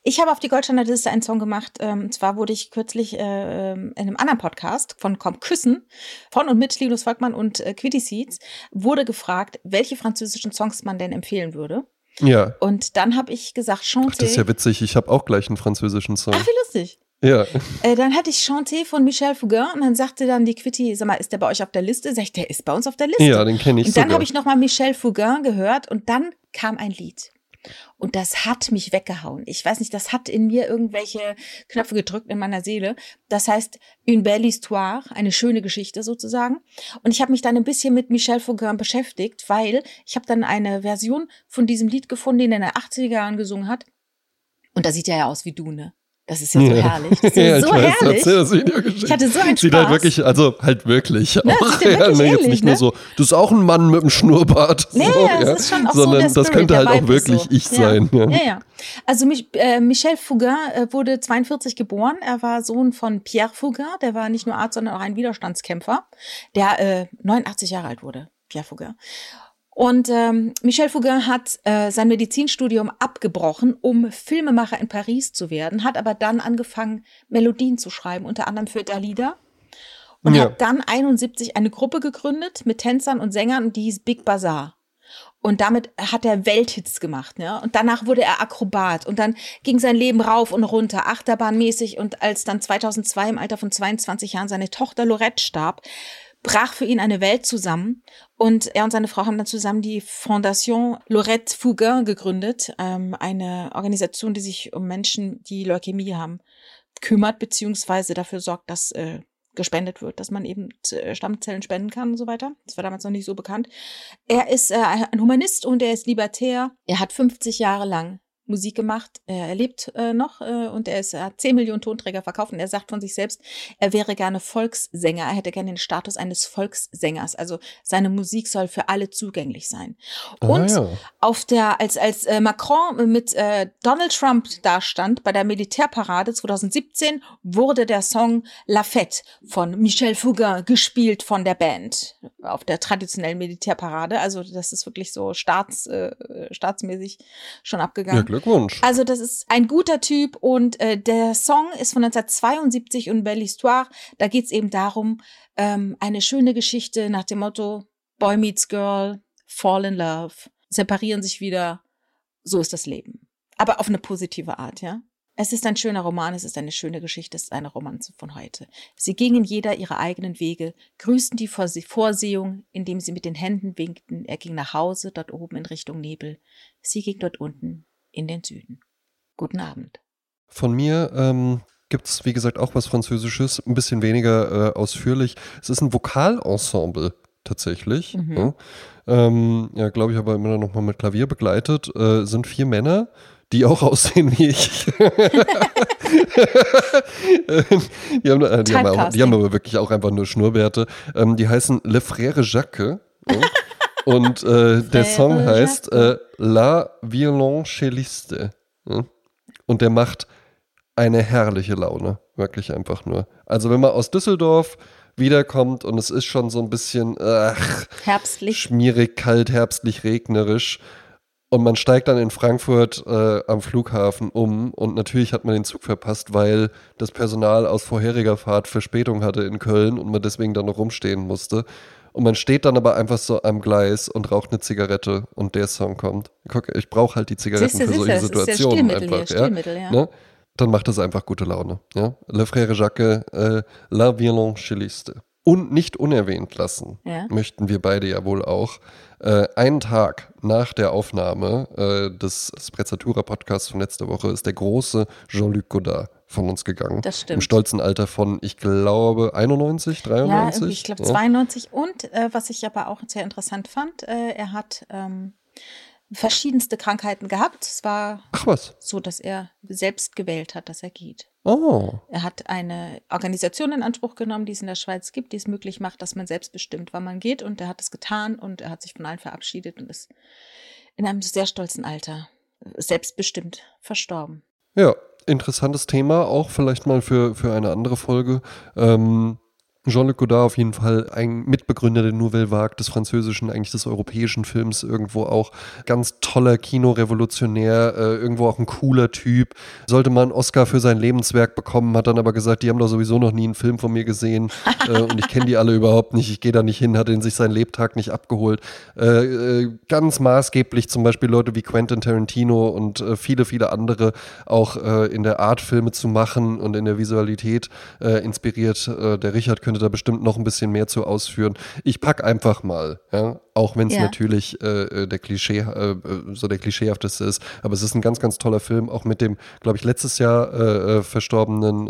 Ich habe auf die Goldstandardliste einen Song gemacht. Ähm, und zwar wurde ich kürzlich äh, in einem anderen Podcast von Komm Küssen von und mit Linus Volkmann und äh, Quitty Seeds wurde gefragt, welche französischen Songs man denn empfehlen würde. Ja. Und dann habe ich gesagt, Chanté. Ach, das ist ja witzig. Ich habe auch gleich einen französischen Song. Ach, wie lustig. Ja. Äh, dann hatte ich Chanté von Michel Fugain und dann sagte dann die Quitty, sag mal, ist der bei euch auf der Liste? Sag ich, der ist bei uns auf der Liste. Ja, den kenne ich Und dann habe ich nochmal Michel Fugain gehört und dann kam ein Lied. Und das hat mich weggehauen. Ich weiß nicht, das hat in mir irgendwelche Knöpfe gedrückt in meiner Seele. Das heißt, une belle histoire, eine schöne Geschichte sozusagen. Und ich habe mich dann ein bisschen mit Michel Fugain beschäftigt, weil ich habe dann eine Version von diesem Lied gefunden, den er in den 80er Jahren gesungen hat. Und da sieht er ja aus wie du, ne? Das ist ja so herrlich. Das ist ja, ja so weiß, herrlich. Das geschickt. Ich hatte so einen Sieht Spaß. halt wirklich, also halt wirklich Ne, auch. sieht ja wirklich ne, jetzt nicht ne? nur so, das ist auch ein Mann mit einem Schnurrbart. Nee, so, ja, es ist schon auch Sondern so der das Spirit, könnte halt auch wirklich so. ich sein. Ja. Ja. Also äh, Michel Fugain äh, wurde 42 geboren. Er war Sohn von Pierre Fugain. Der war nicht nur Arzt, sondern auch ein Widerstandskämpfer, der äh, 89 Jahre alt wurde. Pierre Fugain. Und ähm, Michel Fugain hat äh, sein Medizinstudium abgebrochen, um Filmemacher in Paris zu werden, hat aber dann angefangen, Melodien zu schreiben, unter anderem für Dalida. Und Ja. hat dann 71 eine Gruppe gegründet mit Tänzern und Sängern, und die hieß Big Bazaar. Und damit hat er Welthits gemacht, ne? Und danach wurde er Akrobat und dann ging sein Leben rauf und runter, achterbahnmäßig. Und als dann 2002 im Alter von 22 Jahren seine Tochter Lorette starb, brach für ihn eine Welt zusammen. Und er und seine Frau haben dann zusammen die Fondation Lorette Fugain gegründet, ähm, eine Organisation, die sich um Menschen, die Leukämie haben, kümmert, beziehungsweise dafür sorgt, dass äh, gespendet wird, dass man eben äh, Stammzellen spenden kann und so weiter. Das war damals noch nicht so bekannt. Er ist äh, ein Humanist und er ist libertär. Er hat 50 Jahre lang Musik gemacht. Er lebt äh, noch äh, und er, ist, er hat 10 Millionen Tonträger verkauft und er sagt von sich selbst, er wäre gerne Volkssänger. Er hätte gerne den Status eines Volkssängers. Also seine Musik soll für alle zugänglich sein. Ah, Und ja. auf der, als, als äh, Macron mit äh, Donald Trump dastand bei der Militärparade 2017, wurde der Song La Fête von Michel Fugain gespielt von der Band auf der traditionellen Militärparade. Also das ist wirklich so staats, äh, staatsmäßig schon Ja, abgegangen. Glückwunsch. Also das ist ein guter Typ und äh, der Song ist von 1972 und Belle Histoire. Da geht's eben darum, ähm, eine schöne Geschichte nach dem Motto Boy meets Girl, fall in love, separieren sich wieder. So ist das Leben. Aber auf eine positive Art, ja. Es ist ein schöner Roman, es ist eine schöne Geschichte, es ist eine Romanze von heute. Sie gingen jeder ihre eigenen Wege, grüßten die Vorse- Vorsehung, indem sie mit den Händen winkten. Er ging nach Hause, dort oben in Richtung Nebel. Sie ging dort unten in den Süden. Guten Abend. Von mir ähm, gibt es, wie gesagt, auch was Französisches, ein bisschen weniger äh, ausführlich. Es ist ein Vokalensemble tatsächlich. Mhm. Ja, ähm, ja glaube ich, aber immer noch mal mit Klavier begleitet. Äh, sind vier Männer, die auch aussehen wie ich. die, haben, äh, die, haben auch, die haben aber wirklich auch einfach nur Schnurrbärte. Ähm, die heißen Le Frère Jacques. Ja. Und äh, der Song heißt äh. La Violoncelliste. Ja. Und der macht eine herrliche Laune. Wirklich einfach nur. Also wenn man aus Düsseldorf wiederkommt und es ist schon so ein bisschen ach, Herbstlich. schmierig, kalt, herbstlich, regnerisch und man steigt dann in Frankfurt äh, am Flughafen um und natürlich hat man den Zug verpasst, weil das Personal aus vorheriger Fahrt Verspätung hatte in Köln und man deswegen dann noch rumstehen musste. Und man steht dann aber einfach so am Gleis und raucht eine Zigarette und der Song kommt. Guck, ich brauche halt die Zigaretten Siehste, für solche siehste, ja Situationen Stilmittel einfach. hier, ja? Ja. Ne? Dann macht das einfach gute Laune. Ja? Le Frère Jacques, äh, La Violoncelliste. Und nicht unerwähnt lassen, Ja. möchten wir beide ja wohl auch. Äh, einen Tag nach der Aufnahme äh, des Sprezzatura Podcasts von letzter Woche ist der große Jean-Luc Godard von uns gegangen. Das stimmt. Im stolzen Alter von, ich glaube, 91, 93. Ja, ich glaube Ja. 92. Und äh, was ich aber auch sehr interessant fand, äh, er hat ähm, verschiedenste Krankheiten gehabt. Es war Ach was. so, dass er selbst gewählt hat, dass er geht. Oh. Er hat eine Organisation in Anspruch genommen, die es in der Schweiz gibt, die es möglich macht, dass man selbst bestimmt, wann man geht. Und er hat es getan und er hat sich von allen verabschiedet und ist in einem sehr stolzen Alter selbstbestimmt verstorben. Ja, interessantes Thema, auch vielleicht mal für, für eine andere Folge. Ähm, Jean-Luc Godard auf jeden Fall ein Mitbegründer der Nouvelle Vague, des französischen, eigentlich des europäischen Films, irgendwo auch ganz toller Kinorevolutionär, äh, irgendwo auch ein cooler Typ. Sollte mal einen Oscar für sein Lebenswerk bekommen, hat dann aber gesagt, die haben doch sowieso noch nie einen Film von mir gesehen äh, und ich kenne die alle überhaupt nicht, ich gehe da nicht hin, hat ihn sich seinen Lebtag nicht abgeholt. Äh, äh, ganz maßgeblich zum Beispiel Leute wie Quentin Tarantino und äh, viele, viele andere auch äh, in der Art Filme zu machen und in der Visualität inspiriert. Der Richard könnte da bestimmt noch ein bisschen mehr zu ausführen. Ich pack einfach mal, ja, auch wenn es Ja. natürlich äh, äh, der Klischee, äh, äh, so der klischeehafteste ist, aber es ist ein ganz, ganz toller Film, auch mit dem, glaube ich, letztes Jahr äh, äh, verstorbenen,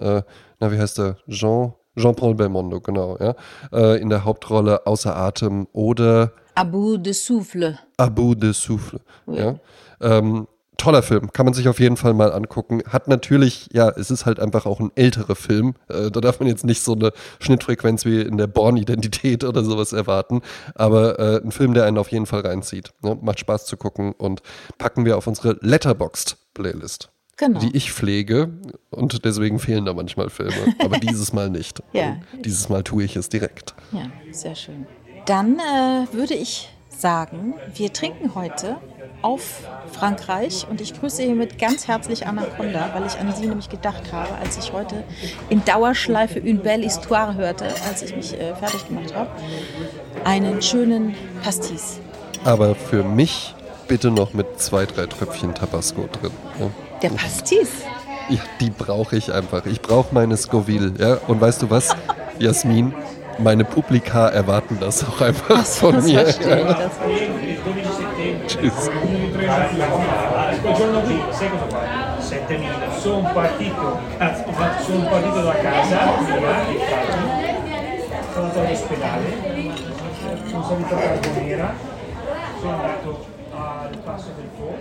na, wie heißt der? Jean, Jean-Paul Belmondo, genau, ja, äh, in der Hauptrolle Außer Atem oder Abu de Souffle. Abu de Souffle. Oui. Ja. Ähm, toller Film, kann man sich auf jeden Fall mal angucken. Hat natürlich, ja, es ist halt einfach auch ein älterer Film. Äh, da darf man jetzt nicht so eine Schnittfrequenz wie in der Born-Identität oder sowas erwarten. Aber äh, ein Film, der einen auf jeden Fall reinzieht. Ne? Macht Spaß zu gucken und packen wir auf unsere Letterboxd-Playlist. Genau. Die ich pflege und deswegen fehlen da manchmal Filme. Aber dieses Mal nicht. Ja. Dieses Mal tue ich es direkt. Ja, sehr schön. Dann äh, würde ich sagen, wir trinken heute auf Frankreich und ich grüße hiermit ganz herzlich Anaconda, weil ich an sie nämlich gedacht habe, als ich heute in Dauerschleife Une Belle Histoire hörte, als ich mich äh, fertig gemacht habe. Einen schönen Pastis. Aber für mich bitte noch mit zwei, drei Tröpfchen Tabasco drin. Ja. Der Pastis? Ja, die brauche ich einfach. Ich brauche meine Scoville. Ja? Und weißt du was, Jasmin? Meine Publika erwarten das auch einfach Das, von das mir. verstehe ich. Ja. Das verstehe. Tschüss. Quel giorno lì, sai cosa fa? 7000. Sono partito, cazzo, sono partito da casa, via, infatti, sono andato all'ospedale, sono salito a Carbonera, sono andato al passo del Po,